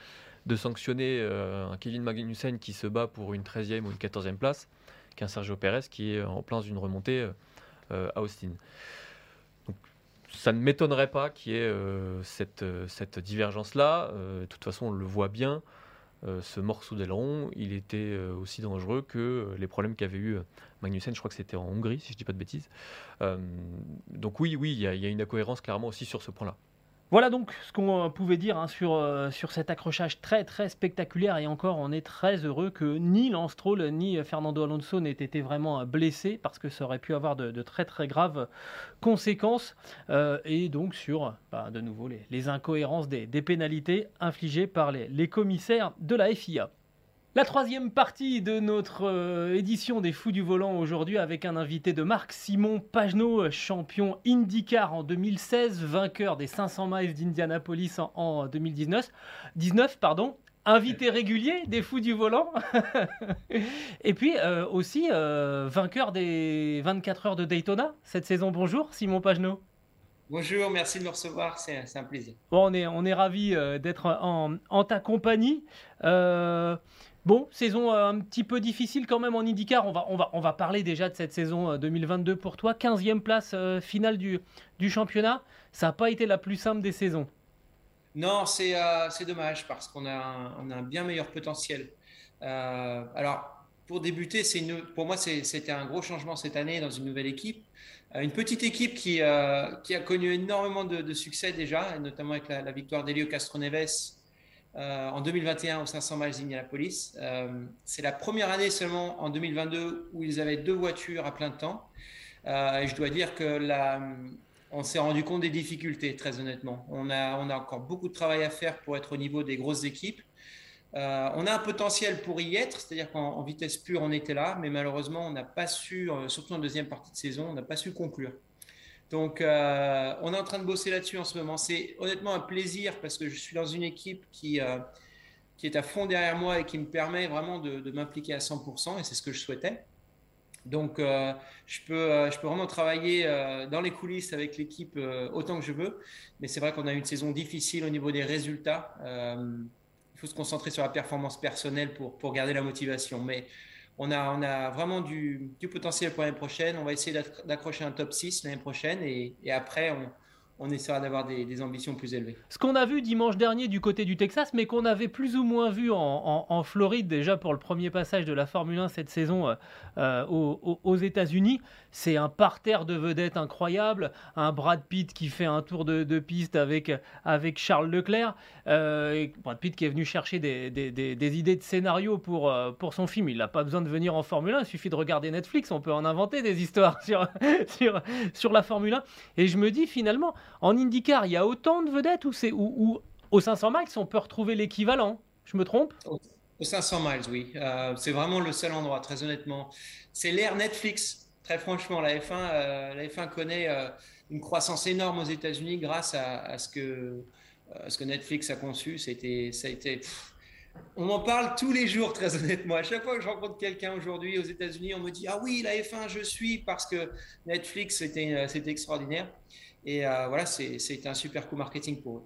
de sanctionner euh, un Kevin Magnussen qui se bat pour une 13e ou une 14e place qu'un Sergio Perez qui est en plein d'une remontée euh, à Austin ça ne m'étonnerait pas qu'il y ait euh, cette, euh, cette divergence-là. Euh, de toute façon, on le voit bien. ce morceau d'aileron, il était aussi dangereux que les problèmes qu'avait eu Magnussen. Je crois que c'était en Hongrie, si je ne dis pas de bêtises. donc oui, oui, il y, a une incohérence clairement aussi sur ce point-là. Voilà donc ce qu'on euh, pouvait dire hein, sur, euh, sur cet accrochage très très spectaculaire et encore on est très heureux que ni Lance Stroll ni Fernando Alonso n'aient été vraiment euh, blessés parce que ça aurait pu avoir de, très très graves conséquences et donc sur bah, de nouveau les, incohérences des, pénalités infligées par les, les commissaires de la FIA. La troisième partie de notre euh, édition des Fous du Volant aujourd'hui avec un invité de marque, Simon Pagenaud, champion IndyCar en 2016, vainqueur des 500 miles d'Indianapolis en, 2019, 19, pardon, invité régulier des Fous du Volant, et puis euh, aussi euh, vainqueur des 24 heures de Daytona cette saison. Bonjour Simon Pagenaud. Bonjour, merci de me recevoir, c'est un plaisir. Bon, on est, on est ravis d'être en, en, ta compagnie. Bon, saison euh, un petit peu difficile quand même en IndyCar. On va, on va, on va parler déjà de cette saison 2022 euh, pour toi. 15e place euh, finale du, du championnat. Ça n'a pas été la plus simple des saisons. Non, c'est dommage parce qu'on a, a un bien meilleur potentiel. alors, pour débuter, une, pour moi, c'était un gros changement cette année dans une nouvelle équipe. Une petite équipe qui, qui a connu énormément de, succès déjà, notamment avec la, la victoire d'Elio Castroneves euh, en 2021 au 500 miles d'Indianapolis. Euh, c'est la première année seulement en 2022 où ils avaient deux voitures à plein temps. Euh, et je dois dire que là, on s'est rendu compte des difficultés, très honnêtement. On a, on a encore beaucoup de travail à faire pour être au niveau des grosses équipes. on a un potentiel pour y être, c'est-à-dire qu'en vitesse pure, on était là, mais malheureusement, on n'a pas su, surtout en deuxième partie de saison, on n'a pas su conclure. Donc, euh, on est en train de bosser là-dessus en ce moment. C'est honnêtement un plaisir parce que je suis dans une équipe qui, euh, qui est à fond derrière moi et qui me permet vraiment de, m'impliquer à 100%, et c'est ce que je souhaitais. Donc, euh, je, peux, je peux vraiment travailler dans les coulisses avec l'équipe autant que je veux. Mais c'est vrai qu'on a une saison difficile au niveau des résultats. il faut se concentrer sur la performance personnelle pour, pour garder la motivation. Mais on a, on a vraiment du, du potentiel pour l'année prochaine. On va essayer d'accrocher un top 6 l'année prochaine. Et, et après, on, on essaiera d'avoir des, ambitions plus élevées. Ce qu'on a vu dimanche dernier du côté du Texas, mais qu'on avait plus ou moins vu en, Floride déjà pour le premier passage de la Formule 1 cette saison euh, euh, aux, États-Unis, c'est un parterre de vedettes incroyable, un Brad Pitt qui fait un tour de, piste avec, avec Charles Leclerc, euh, Brad Pitt qui est venu chercher des, idées de scénario pour, pour son film. Il n'a pas besoin de venir en Formule 1, il suffit de regarder Netflix, on peut en inventer des histoires sur, sur, sur la Formule 1. Et je me dis finalement, en IndyCar, il y a autant de vedettes ou c'est ou, aux 500 miles, on peut retrouver l'équivalent? Je me trompe? Aux 500 miles, oui. Euh, c'est vraiment le seul endroit, très honnêtement. C'est l'ère Netflix. Très franchement, la F1, euh, la F1 connaît euh, une croissance énorme aux États-Unis grâce à, ce que, Netflix a conçu. C'était, ça a été. on m'en parle tous les jours, très honnêtement. À chaque fois que je rencontre quelqu'un aujourd'hui aux États-Unis, on me dit Ah oui, la F1, je suis parce que Netflix, c'était extraordinaire. Et euh, voilà, c'est un super coup marketing pour eux.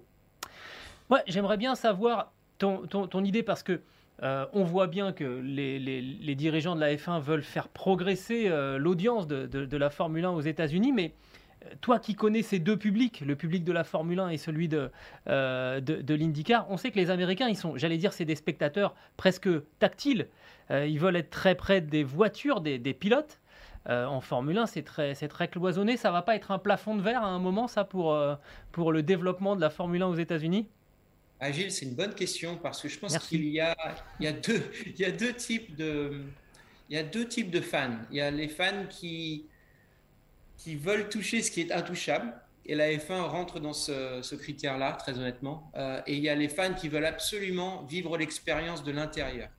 Ouais, j'aimerais bien savoir ton, ton, idée parce que euh, on voit bien que les, les, dirigeants de la F1 veulent faire progresser euh, l'audience de, de, la Formule 1 aux États-Unis, mais toi qui connais ces deux publics, le public de la Formule 1 et celui de, de, de l'IndyCar, on sait que les Américains, ils sont, j'allais dire, c'est des spectateurs presque tactiles. ils veulent être très près des voitures, des, des pilotes. Euh, en Formule 1, c'est très, c'est très cloisonné. Ça va pas être un plafond de verre à un moment, ça, pour, euh, pour le développement de la Formule 1 aux États-Unis? Agile, c'est une bonne question parce que je pense qu'il y a, il y, a deux, il y a deux types de, il y a deux types de fans. Il y a les fans qui, qui veulent toucher ce qui est intouchable. Et la F1 rentre dans ce, critère-là, très honnêtement. Euh, et il y a les fans qui veulent absolument vivre l'expérience de l'intérieur.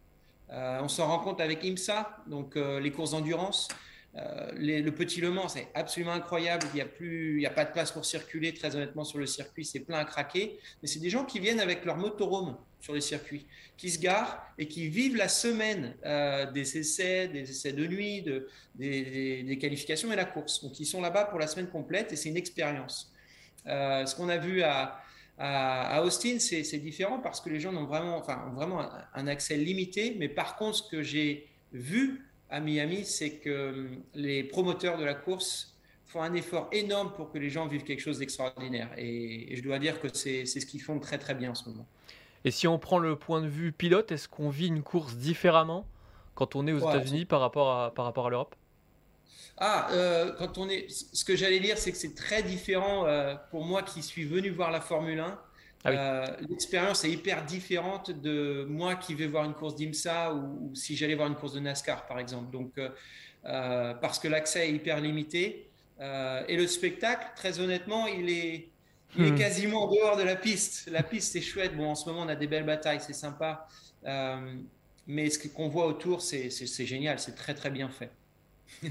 on s'en rend compte avec IMSA, donc les courses d'endurance. Euh, le petit Le Mans, c'est absolument incroyable. Il n'y a, plus, il a pas de place pour circuler, très honnêtement, sur le circuit. C'est plein à craquer. Mais c'est des gens qui viennent avec leur motorhome sur les circuits, qui se garent et qui vivent la semaine euh, des essais, des essais de nuit, de, des, qualifications et la course. Donc, ils sont là-bas pour la semaine complète et c'est une expérience. Euh, ce qu'on a vu à, Austin, c'est différent parce que les gens ont vraiment, enfin, vraiment un, un accès limité. Mais par contre, ce que j'ai vu à Miami, c'est que hum, les promoteurs de la course font un effort énorme pour que les gens vivent quelque chose d'extraordinaire. Et, je dois dire que c'est ce qu'ils font très très bien en ce moment. Et si on prend le point de vue pilote, est-ce qu'on vit une course différemment quand on est aux États-Unis par rapport à, par rapport à l'Europe? Ah, euh, quand on est, ce que j'allais dire, c'est que c'est très différent euh, pour moi qui suis venu voir la Formule 1 ah euh, l'expérience est hyper différente de moi qui vais voir une course d'IMSA ou, si j'allais voir une course de NASCAR, par exemple. Donc, euh, euh, parce que l'accès est hyper limité. et le spectacle, très honnêtement, il est, il est hmm. quasiment en dehors de la piste. La piste, c'est chouette. Bon, en ce moment, on a des belles batailles, c'est sympa. mais ce qu'on voit autour, c'est génial. C'est très, très bien fait.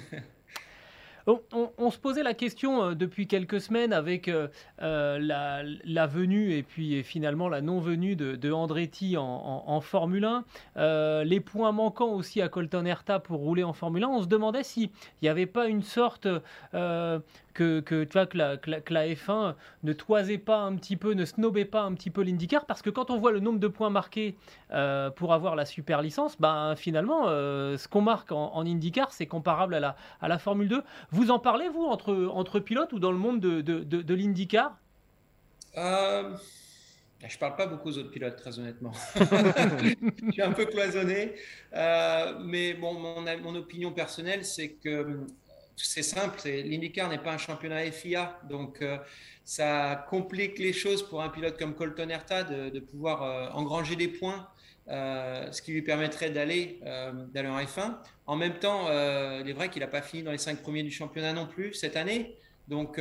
On, se posait la question euh, depuis quelques semaines avec euh, euh, la, venue et puis finalement la non-venue de, Andretti en, Formule 1, les points manquants aussi à Colton Herta pour rouler en Formule 1. On se demandait s'il n'y avait pas une sorte que, tu vois, que, la, F1 ne toisait pas un petit peu, ne snobait pas un petit peu l'IndyCar, parce que quand on voit le nombre de points marqués euh, pour avoir la super licence, ben, finalement, euh, ce qu'on marque en, IndyCar, c'est comparable à la, à la Formule 2. Vous en parlez, vous, entre, entre pilotes ou dans le monde de, de, de, l'IndyCar? Euh... Je parle pas beaucoup aux autres pilotes, très honnêtement. je suis un peu cloisonné. Euh, mais bon, mon, mon opinion personnelle, c'est que c'est simple, l'IndyCar n'est pas un championnat FIA, donc euh, ça complique les choses pour un pilote comme Colton Herta de, pouvoir euh, engranger des points, euh, ce qui lui permettrait d'aller d'aller en F1. En même temps, il est vrai qu'il n'a pas fini dans les cinq premiers du championnat non plus cette année, donc,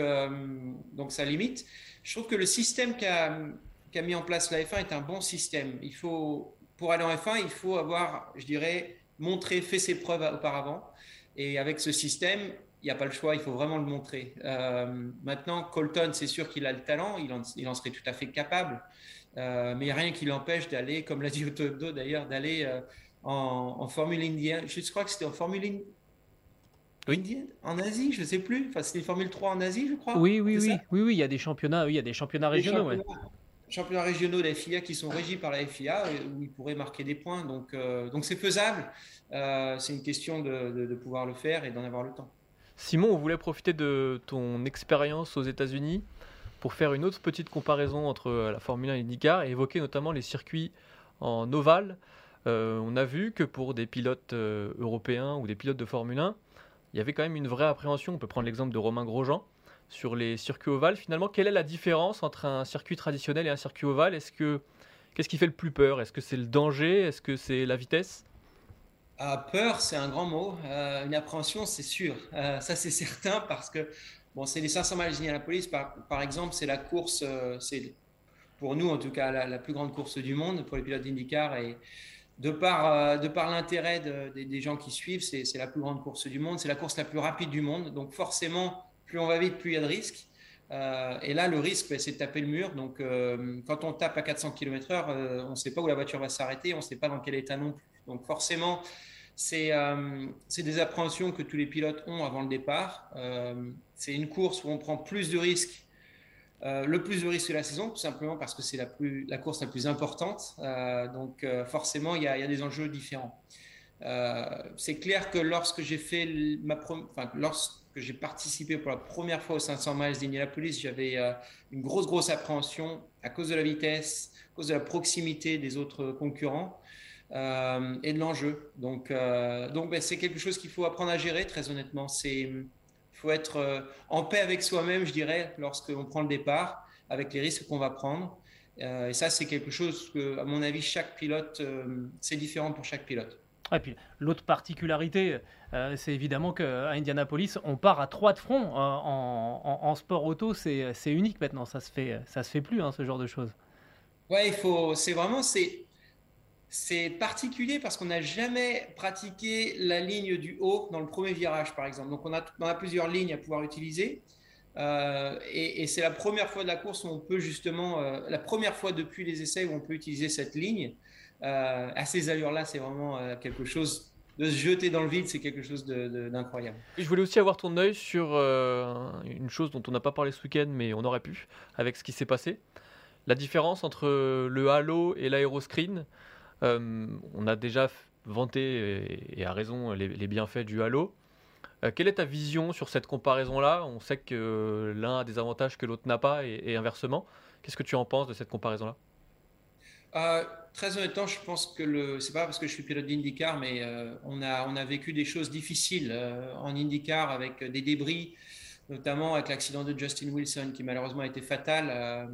donc ça limite. Je trouve que le système qu'a mis en place la F1 est un bon système. Il faut, pour aller en F1, il faut avoir, je dirais, montré, fait ses preuves auparavant. Et avec ce système, il n'y a pas le choix, il faut vraiment le montrer. Euh, maintenant, Colton, c'est sûr qu'il a le talent, il en, il en, serait tout à fait capable. mais il n'y a rien qui l'empêche d'aller, comme l'a dit Otodo d'ailleurs, d'aller en, en, Formule indienne. Je crois que c'était en Formule indienne, en Asie, je ne sais plus. Enfin, c'était Formule 3 en Asie, je crois. Oui, oui, oui, oui, oui, il y a des championnats, oui, il y a des championnats régionaux. Des championnats, régionaux de la FIA qui sont régis par la FIA où ils pourraient marquer des points. Donc, donc c'est faisable. c'est une question de, de pouvoir le faire et d'en avoir le temps. Simon, on voulait profiter de ton expérience aux États-Unis pour faire une autre petite comparaison entre euh, la Formule 1 et l'IndyCar et évoquer notamment les circuits en ovale. Euh, on a vu que pour des pilotes euh, européens ou des pilotes de Formule 1, il y avait quand même une vraie appréhension. On peut prendre l'exemple de Romain Grosjean sur les circuits ovales. Finalement, quelle est la différence entre un circuit traditionnel et un circuit ovale? Est-ce que qu'est-ce qui fait le plus peur? Est-ce que c'est le danger? Est-ce que c'est la vitesse? Ah, peur, c'est un grand mot. Euh, une appréhension, c'est sûr. Euh, ça, c'est certain parce que bon, c'est les 500 miles d'Indianapolis, par, par exemple, c'est la course, euh, c'est pour nous en tout cas la, plus grande course du monde pour les pilotes d'IndyCar et de par, de par l'intérêt des gens qui suivent, c'est la plus grande course du monde, c'est la course la plus rapide du monde. Donc forcément, plus on va vite, plus il y a de risques. et là, le risque, ben, c'est de taper le mur. Donc, quand on tape à 400 km/h, on ne sait pas où la voiture va s'arrêter, on ne sait pas dans quel état non plus. Donc, forcément, euh, c'est des appréhensions que tous les pilotes ont avant le départ. Euh, c'est une course où on prend plus de risques, euh, le plus de risques de la saison, tout simplement parce que c'est la, course la plus importante. donc forcément, il y, a, des enjeux différents. c'est clair que lorsque j'ai lorsque j'ai participé pour la première fois aux 500 miles d'Indianapolis, j'avais une grosse grosse appréhension à cause de la vitesse, à cause de la proximité des autres concurrents. Euh, et de l'enjeu. Donc, euh, donc ben, c'est quelque chose qu'il faut apprendre à gérer, très honnêtement. Il faut être euh, en paix avec soi-même, je dirais, lorsqu'on prend le départ, avec les risques qu'on va prendre. et ça, c'est quelque chose que, à mon avis, chaque pilote, c'est différent pour chaque pilote. Et puis l'autre particularité, c'est évidemment qu'à Indianapolis, on part à trois de front. En, en, sport auto, c'est unique maintenant. Ça se fait, ça se fait plus, hein, ce genre de choses. Ouais, il faut. C'est vraiment, c'est c'est particulier parce qu'on n'a jamais pratiqué la ligne du haut dans le premier virage, par exemple. Donc, on a, plusieurs lignes à pouvoir utiliser. Euh, et, c'est la première fois de la course où on peut justement, euh, la première fois depuis les essais où on peut utiliser cette ligne. Euh, à ces allures-là, c'est vraiment quelque chose de se jeter dans le vide, c'est quelque chose d'incroyable. Je voulais aussi avoir ton œil sur une chose dont on n'a pas parlé ce week-end, mais on aurait pu, avec ce qui s'est passé. La différence entre le halo et l'aéroscreen. Euh, on a déjà vanté, et, à raison, les, bienfaits du Halo. Euh, quelle est ta vision sur cette comparaison-là? On sait que l'un a des avantages que l'autre n'a pas, et, inversement. Qu'est-ce que tu en penses de cette comparaison-là? Euh, très honnêtement, je pense que le. C'est pas parce que je suis pilote d'IndyCar, mais on, a, on a vécu des choses difficiles en IndyCar avec des débris, notamment avec l'accident de Justin Wilson qui malheureusement a été fatal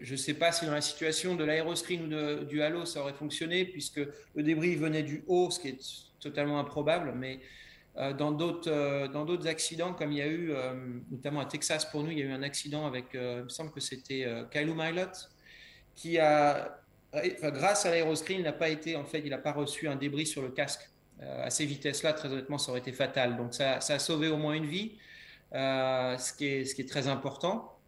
je ne sais pas si dans la situation de l'aéroscreen ou du halo, ça aurait fonctionné, puisque le débris venait du haut, ce qui est totalement improbable. Mais euh, dans d'autres euh, accidents, comme il y a eu, euh, notamment à Texas pour nous, il y a eu un accident avec, il me semble que c'était Kyle Milot, qui a, grâce à l'aéroscreen, n'a pas été, en fait, il n'a pas reçu un débris sur le casque. à ces vitesses-là, très honnêtement, ça aurait été fatal. Donc ça, a sauvé au moins une vie, ce qui est très important.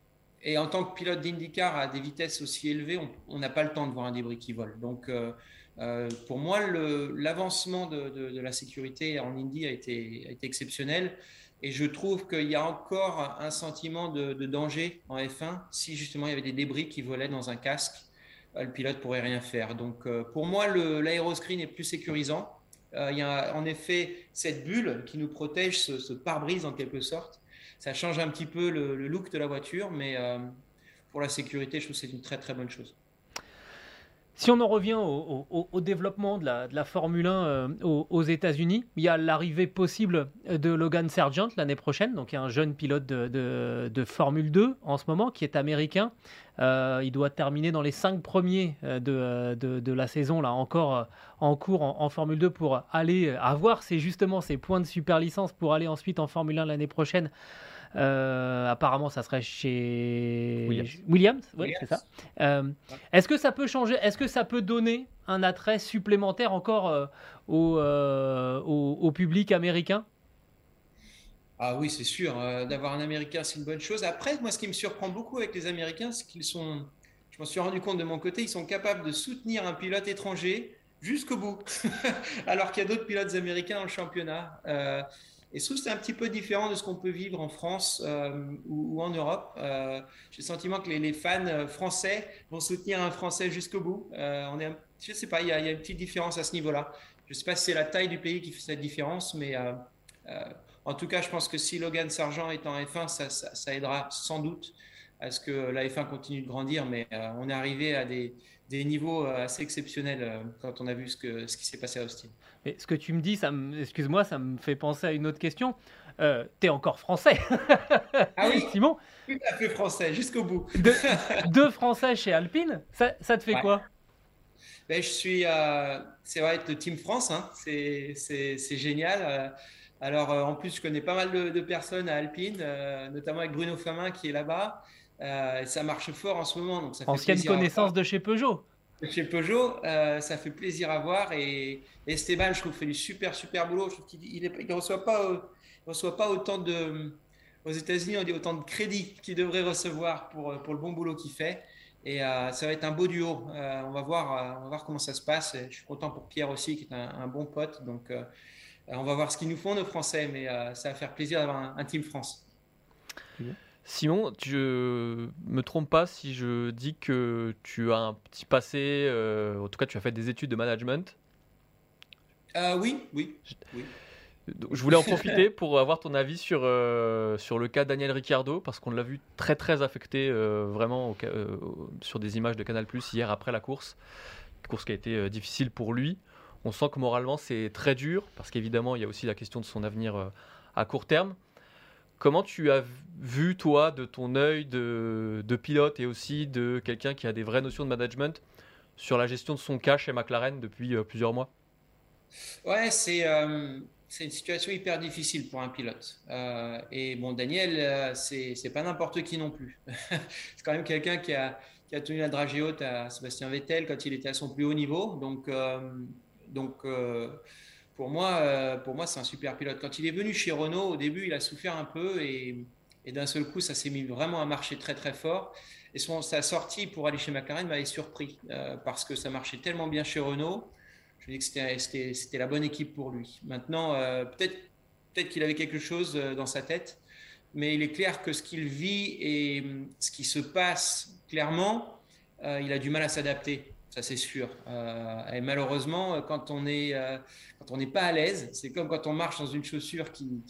Et en tant que pilote d'IndyCar à des vitesses aussi élevées, on n'a pas le temps de voir un débris qui vole. Donc, euh, euh, pour moi, l'avancement de, la sécurité en Indy a été, exceptionnel. Et je trouve qu'il y a encore un sentiment de, danger en F1 si justement il y avait des débris qui volaient dans un casque. Euh, le pilote pourrait rien faire. Donc, pour moi, l'aéroscreen est plus sécurisant. il y a en effet cette bulle qui nous protège, ce pare-brise en quelque sorte ça change un petit peu le, look de la voiture, mais euh, pour la sécurité, je trouve que c'est une très très bonne chose. Si on en revient au, développement de la, Formule 1 euh, aux, États-Unis, il y a l'arrivée possible de Logan Sargent l'année prochaine, donc il y a un jeune pilote de, Formule 2 en ce moment qui est américain. Euh, il doit terminer dans les cinq premiers de, la saison là encore en cours en, Formule 2 pour aller avoir justement ses points de super licence pour aller ensuite en Formule 1 l'année prochaine. Euh, apparemment, ça serait chez Williams. c'est ça. Euh, est-ce que ça peut changer Est-ce que ça peut donner un attrait supplémentaire encore euh, au, au, public américain? Ah oui, c'est sûr. D'avoir un Américain, c'est une bonne chose. Après, moi, ce qui me surprend beaucoup avec les Américains, c'est qu'ils sont je m'en suis rendu compte de mon côté, ils sont capables de soutenir un pilote étranger jusqu'au bout, alors qu'il y a d'autres pilotes américains dans le championnat. Euh, et je trouve que c'est un petit peu différent de ce qu'on peut vivre en France euh, ou, en Europe. Euh, j'ai le sentiment que les, fans français vont soutenir un Français jusqu'au bout. on est, je ne sais pas, il y, a, une petite différence à ce niveau-là. Je ne sais pas si c'est la taille du pays qui fait cette différence, mais en tout cas, je pense que si Logan Sargent est en F1, ça, aidera sans doute à ce que la F1 continue de grandir. Mais on est arrivé à des niveaux euh, assez exceptionnels euh, quand on a vu ce qui s'est passé à Austin. Mais ce que tu me dis, ça excuse-moi, ça me fait penser à une autre question. Euh, T'es encore français Ah oui Simon Tout à fait français, jusqu'au bout. deux, Français chez Alpine, ça, ça te fait quoi? Ben, Je suis, euh, c'est vrai, le Team France, hein. c'est génial. Alors, en plus, je connais pas mal de, de personnes à Alpine, notamment avec Bruno Famin qui est là-bas. Euh, ça marche fort en ce moment. Donc ça Ancienne connaissance de chez Peugeot. Chez Peugeot, euh, ça fait plaisir à voir. Et, Esteban, je trouve, fait du super, super boulot. Je trouve qu'il ne reçoit, pas, reçoit pas autant de. Aux États-Unis, on dit autant de crédit qu'il devrait recevoir pour, pour le bon boulot qu'il fait. Et euh, ça va être un beau duo. on, va voir, on va voir comment ça se passe. je suis content pour Pierre aussi, qui est un, bon pote. Donc, on va voir ce qu'ils nous font, nos Français. Mais ça va faire plaisir d'avoir un, un, Team France. Simon, tu me trompes pas si je dis que tu as un petit passé, euh, en tout cas tu as fait des études de management. Euh, oui, oui, Je voulais en profiter pour avoir ton avis sur, euh, sur le cas Daniel Ricciardo, parce qu'on l'a vu très très affecté vraiment sur des images de Canal Plus hier après la course, course qui a été difficile pour lui. On sent que moralement c'est très dur, parce qu'évidemment il y a aussi la question de son avenir à court terme. Comment tu as vu, toi, de ton œil de, pilote et aussi de quelqu'un qui a des vraies notions de management sur la gestion de son cas chez McLaren depuis euh, plusieurs mois? Ouais, c'est euh, c'est une situation hyper difficile pour un pilote. Euh, et bon, Daniel, c'est pas n'importe qui non plus. c'est quand même quelqu'un qui a, qui a, tenu la dragée haute à Sébastien Vettel quand il était à son plus haut niveau. Donc, donc pour moi, euh, pour moi c'est un super pilote. Quand il est venu chez Renault, au début, il a souffert un peu et, d'un seul coup, ça s'est mis vraiment à marcher très très fort. Et son, sa sortie pour aller chez McLaren m'avait surpris euh, parce que ça marchait tellement bien chez Renault. Je me dis que c'était la bonne équipe pour lui. Maintenant, euh, peut-être peut qu'il avait quelque chose dans sa tête, mais il est clair que ce qu'il vit et ce qui se passe clairement, il a du mal à s'adapter ça c'est sûr. Euh, et malheureusement, quand on est, euh, quand on n'est pas à l'aise, c'est comme quand on marche dans une chaussure qui,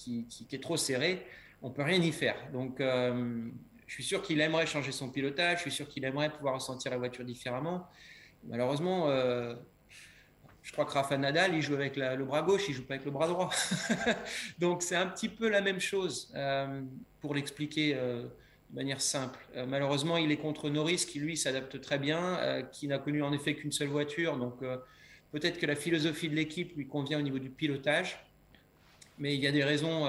est trop serrée, on peut rien y faire. Donc, euh, je suis sûr qu'il aimerait changer son pilotage, je suis sûr qu'il aimerait pouvoir ressentir la voiture différemment. Malheureusement, je crois que Rafa Nadal, il joue avec le bras gauche, il joue pas avec le bras droit. Donc, c'est un petit peu la même chose pour l'expliquer de manière simple. Euh, malheureusement, il est contre Norris qui, lui, s'adapte très bien, euh, qui n'a connu en effet qu'une seule voiture. Donc, euh, peut-être que la philosophie de l'équipe lui convient au niveau du pilotage. Mais il y a des raisons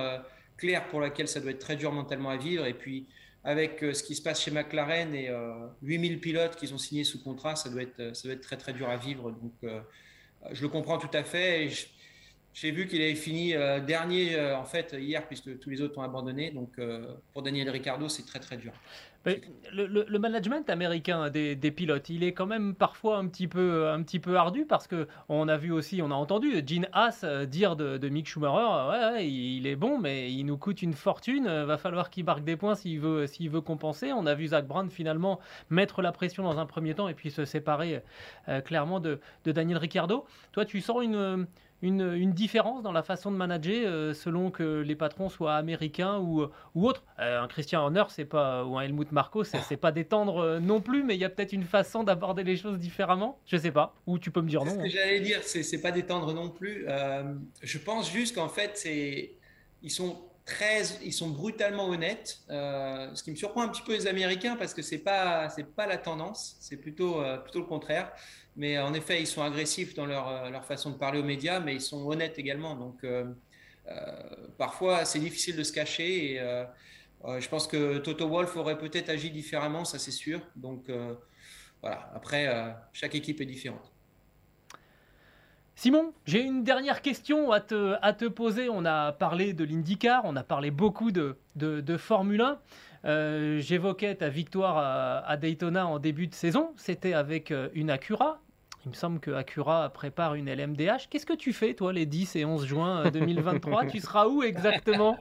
claires pour lesquelles ça doit être très dur mentalement à vivre. Et puis, avec ce qui se passe chez McLaren et 8000 pilotes qui ont signé sous contrat, ça doit, être, ça doit être très, très dur à vivre. Donc, je le comprends tout à fait. Et j'ai vu qu'il avait fini euh, dernier euh, en fait hier puisque tous les autres ont abandonné. Donc euh, pour Daniel Ricciardo, c'est très très dur. le, management américain des, pilotes, il est quand même parfois un petit peu, un petit peu ardu parce que on a vu aussi, on a entendu Gene Haas dire de, Mick Schumacher, ouais, il est bon, mais il nous coûte une fortune. Va falloir qu'il marque des points s'il veut, s'il veut compenser. On a vu Zach Brown finalement mettre la pression dans un premier temps et puis se séparer clairement de, de Daniel Ricciardo. Toi, tu sens une une, différence dans la façon de manager euh, selon que les patrons soient américains ou, ou autres euh, Un Christian Horner c'est pas, ou un Helmut Marko, c'est pas détendre euh, non plus, mais il y a peut-être une façon d'aborder les choses différemment. Je sais pas. Ou tu peux me dire non. Ce que j'allais dire, c'est pas détendre non plus. je pense juste qu'en fait, ils sont très, ils sont brutalement honnêtes. ce qui me surprend un petit peu les Américains parce que c'est pas, c'est pas la tendance, c'est plutôt, plutôt le contraire. Mais en effet, ils sont agressifs dans leur, euh, leur, façon de parler aux médias, mais ils sont honnêtes également. Donc, euh, euh, parfois, c'est difficile de se cacher. Et je pense que Toto Wolf aurait peut-être agi différemment, ça c'est sûr. Donc, voilà. Après, chaque équipe est différente. Simon, j'ai une dernière question à te, à poser. On a parlé de l'IndyCar, on a parlé beaucoup de, Formule 1. Euh, j'évoquais ta victoire à, Daytona en début de saison. C'était avec euh, une Acura. Il me semble que Acura prépare une LMDH. Qu'est-ce que tu fais, toi, les 10 et 11 juin 2023 Tu seras où exactement?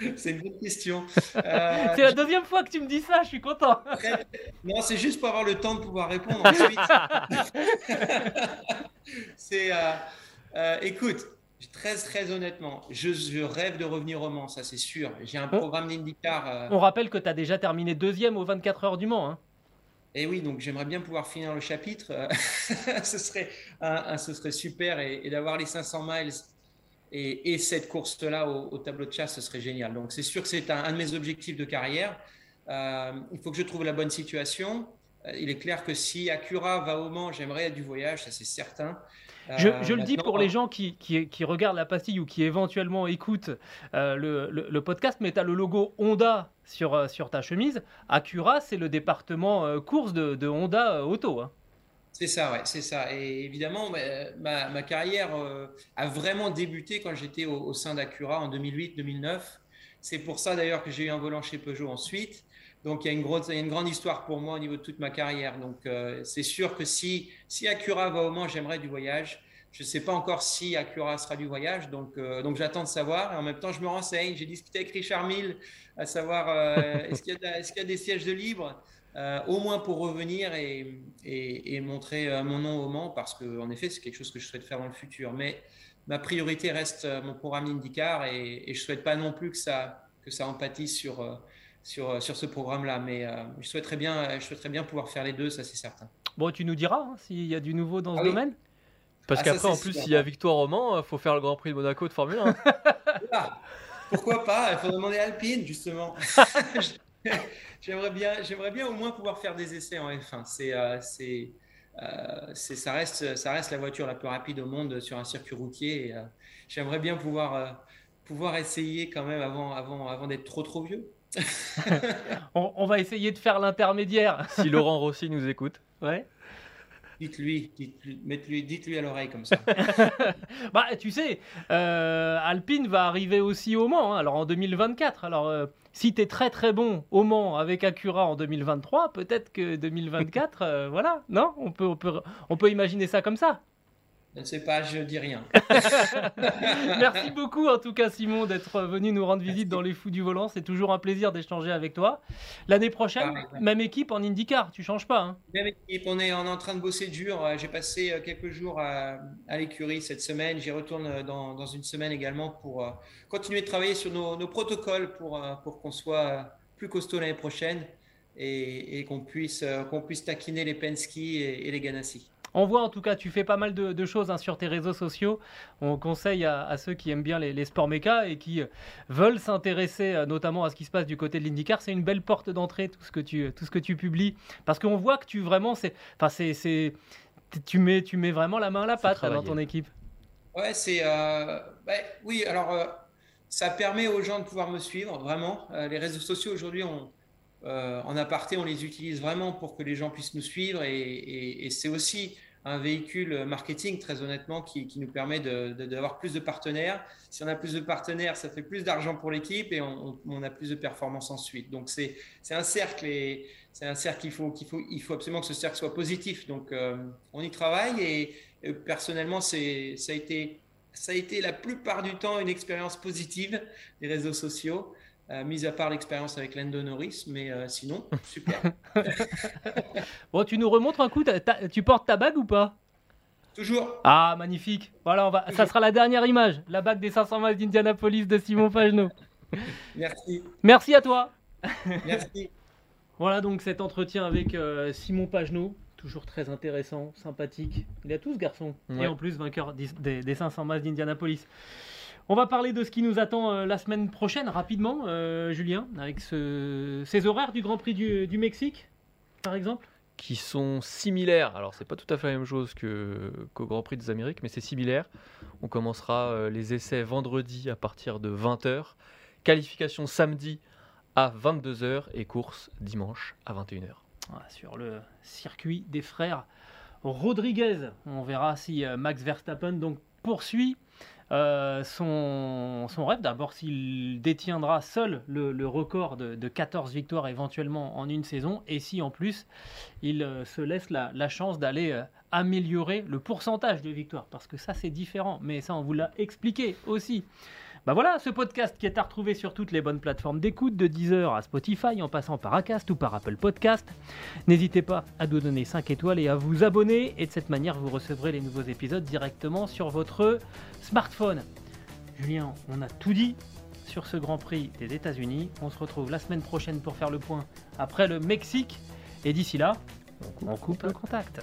C'est une bonne question. c'est la deuxième fois que tu me dis ça, je suis content. non, c'est juste pour avoir le temps de pouvoir répondre ensuite. c'est, écoute, Très, très honnêtement, je, rêve de revenir au Mans, ça c'est sûr. J'ai un programme d'IndyCar. Euh, On rappelle que tu as déjà terminé deuxième aux 24 heures du Mans. Hein. Et eh oui, donc j'aimerais bien pouvoir finir le chapitre. ce, serait, ce serait super. Et, d'avoir les 500 miles et, cette course-là au, tableau de chasse, ce serait génial. Donc c'est sûr que c'est un, de mes objectifs de carrière. Euh, il faut que je trouve la bonne situation. Euh, il est clair que si Acura va au Mans, j'aimerais du voyage, ça c'est certain. Je, le dis pour les gens qui, regardent la pastille ou qui éventuellement écoutent euh, le, podcast, mais tu as le logo Honda sur, euh, sur ta chemise. Acura, c'est le département euh, course de, Honda Auto. Hein. C'est ça, ouais, c'est ça. Et évidemment, ma, carrière a vraiment débuté quand j'étais au, sein d'Acura en 2008-2009. C'est pour ça d'ailleurs que j'ai eu un volant chez Peugeot ensuite. Donc il y, a une grosse, il y a une grande histoire pour moi au niveau de toute ma carrière. Donc euh, c'est sûr que si, si Acura va au Mans, j'aimerais du voyage. Je ne sais pas encore si Acura sera du voyage, donc, euh, donc j'attends de savoir. Et en même temps, je me renseigne. J'ai discuté avec Richard Mille à savoir euh, est-ce qu'il y, y, a des sièges de libre, au moins pour revenir et, et, montrer mon nom au Mans, parce qu'en effet, c'est quelque chose que je souhaite faire dans le futur. Mais ma priorité reste mon programme IndyCar et, et je ne souhaite pas non plus que ça, que ça empathise sur sur, euh, sur ce programme-là. Mais euh, je, souhaiterais bien, je souhaiterais bien pouvoir faire les deux, ça c'est certain. Bon, tu nous diras hein, s'il y a du nouveau dans ce ah domaine. Parce ah, qu'après, en plus, s'il y a victoire au Mans, il faut faire le Grand Prix de Monaco de Formule 1. Pourquoi pas? Il faut demander à Alpine, justement. j'aimerais, bien, j'aimerais bien au moins pouvoir faire des essais en F1. C'est, euh, c'est, c'est, ça, reste, ça reste la voiture la plus rapide au monde sur un circuit routier. j'aimerais bien pouvoir, pouvoir essayer quand même avant, avant, avant d'être trop trop vieux. on, va essayer de faire l'intermédiaire. si Laurent Rossi nous écoute. Ouais. Dites-lui, dites-lui, dites-lui à l'oreille comme ça. bah, tu sais, euh, Alpine va arriver aussi au Mans, hein, alors en 2024. Alors, euh, si tu es très très bon au Mans avec Acura en 2023, peut-être que 2024, euh, voilà, non? On peut, on, peut, on peut imaginer ça comme ça. Je ne sais pas, je dis rien. Merci beaucoup en tout cas Simon d'être venu nous rendre visite dans les fous du volant. C'est toujours un plaisir d'échanger avec toi. L'année prochaine, même équipe en IndyCar, tu changes pas. Hein même équipe, on est, en train de bosser dur. Euh, j'ai passé euh, quelques jours à, l'écurie cette semaine. J'y retourne euh, dans, une semaine également pour continuer de travailler sur nos, protocoles pour, pour qu'on soit plus costaud l'année prochaine et, qu'on puisse, qu'on puisse taquiner les Penske et, et les Ganassi. On voit en tout cas, tu fais pas mal de, choses hein, sur tes réseaux sociaux. On conseille à, ceux qui aiment bien les, sports méca et qui euh, veulent s'intéresser euh, notamment à ce qui se passe du côté de l'IndyCar. C'est une belle porte d'entrée tout ce que tu tout ce que tu publies parce qu'on voit que tu vraiment c'est enfin c'est tu mets tu mets vraiment la main à la pâte dans ton équipe. Ouais, c'est euh, oui alors ça permet aux gens de pouvoir me suivre vraiment. les réseaux sociaux aujourd'hui en aparté, on les utilise vraiment pour que les gens puissent nous suivre et c'est aussi un véhicule marketing, très honnêtement, qui, nous permet d'avoir plus de partenaires. Si on a plus de partenaires, ça fait plus d'argent pour l'équipe et on, a plus de performance ensuite. Donc, c'est un cercle et c'est un cercle il faut, faut, il faut absolument que ce cercle soit positif. Donc, euh, on y travaille et, et personnellement, ça a, été, ça a été la plupart du temps une expérience positive des réseaux sociaux. Euh, mis à part l'expérience avec Lando Norris, mais euh, sinon, super. bon, tu nous remontres un coup, tu portes ta bague ou pas? Toujours. Ah, magnifique. Voilà, on va, ça sera la dernière image, la bague des 500 miles d'Indianapolis de Simon Pagenaud. Merci. Merci à toi. Merci. voilà donc cet entretien avec euh, Simon Pagenaud, toujours très intéressant, sympathique. Il a tous ce garçon. Et en plus, vainqueur des, des 500 miles d'Indianapolis. On va parler de ce qui nous attend euh, la semaine prochaine rapidement, euh, Julien, avec ces horaires du Grand Prix du, Mexique, par exemple qui sont similaires. Alors, c'est pas tout à fait la même chose qu'au Grand Prix des Amériques, mais c'est similaire. On commencera euh, les essais vendredi à partir de 20h, qualification samedi à 22h et course dimanche à 21h. sur le circuit des frères Rodriguez, on verra si Max Verstappen donc poursuit euh, son, son rêve. D'abord, s'il détiendra seul le, record de, de 14 victoires éventuellement en une saison, et si en plus il euh, se laisse la, la chance d'aller euh, améliorer le pourcentage de victoires, parce que ça c'est différent, mais ça on vous l'a expliqué aussi. Bah voilà, ce podcast qui est à retrouver sur toutes les bonnes plateformes d'écoute, de Deezer à Spotify, en passant par Acast ou par Apple Podcast. N'hésitez pas à nous donner 5 étoiles et à vous abonner, et de cette manière vous recevrez les nouveaux épisodes directement sur votre smartphone. Julien, on a tout dit sur ce Grand Prix des États-Unis. On se retrouve la semaine prochaine pour faire le point après le Mexique. Et d'ici là, on coupe le contact.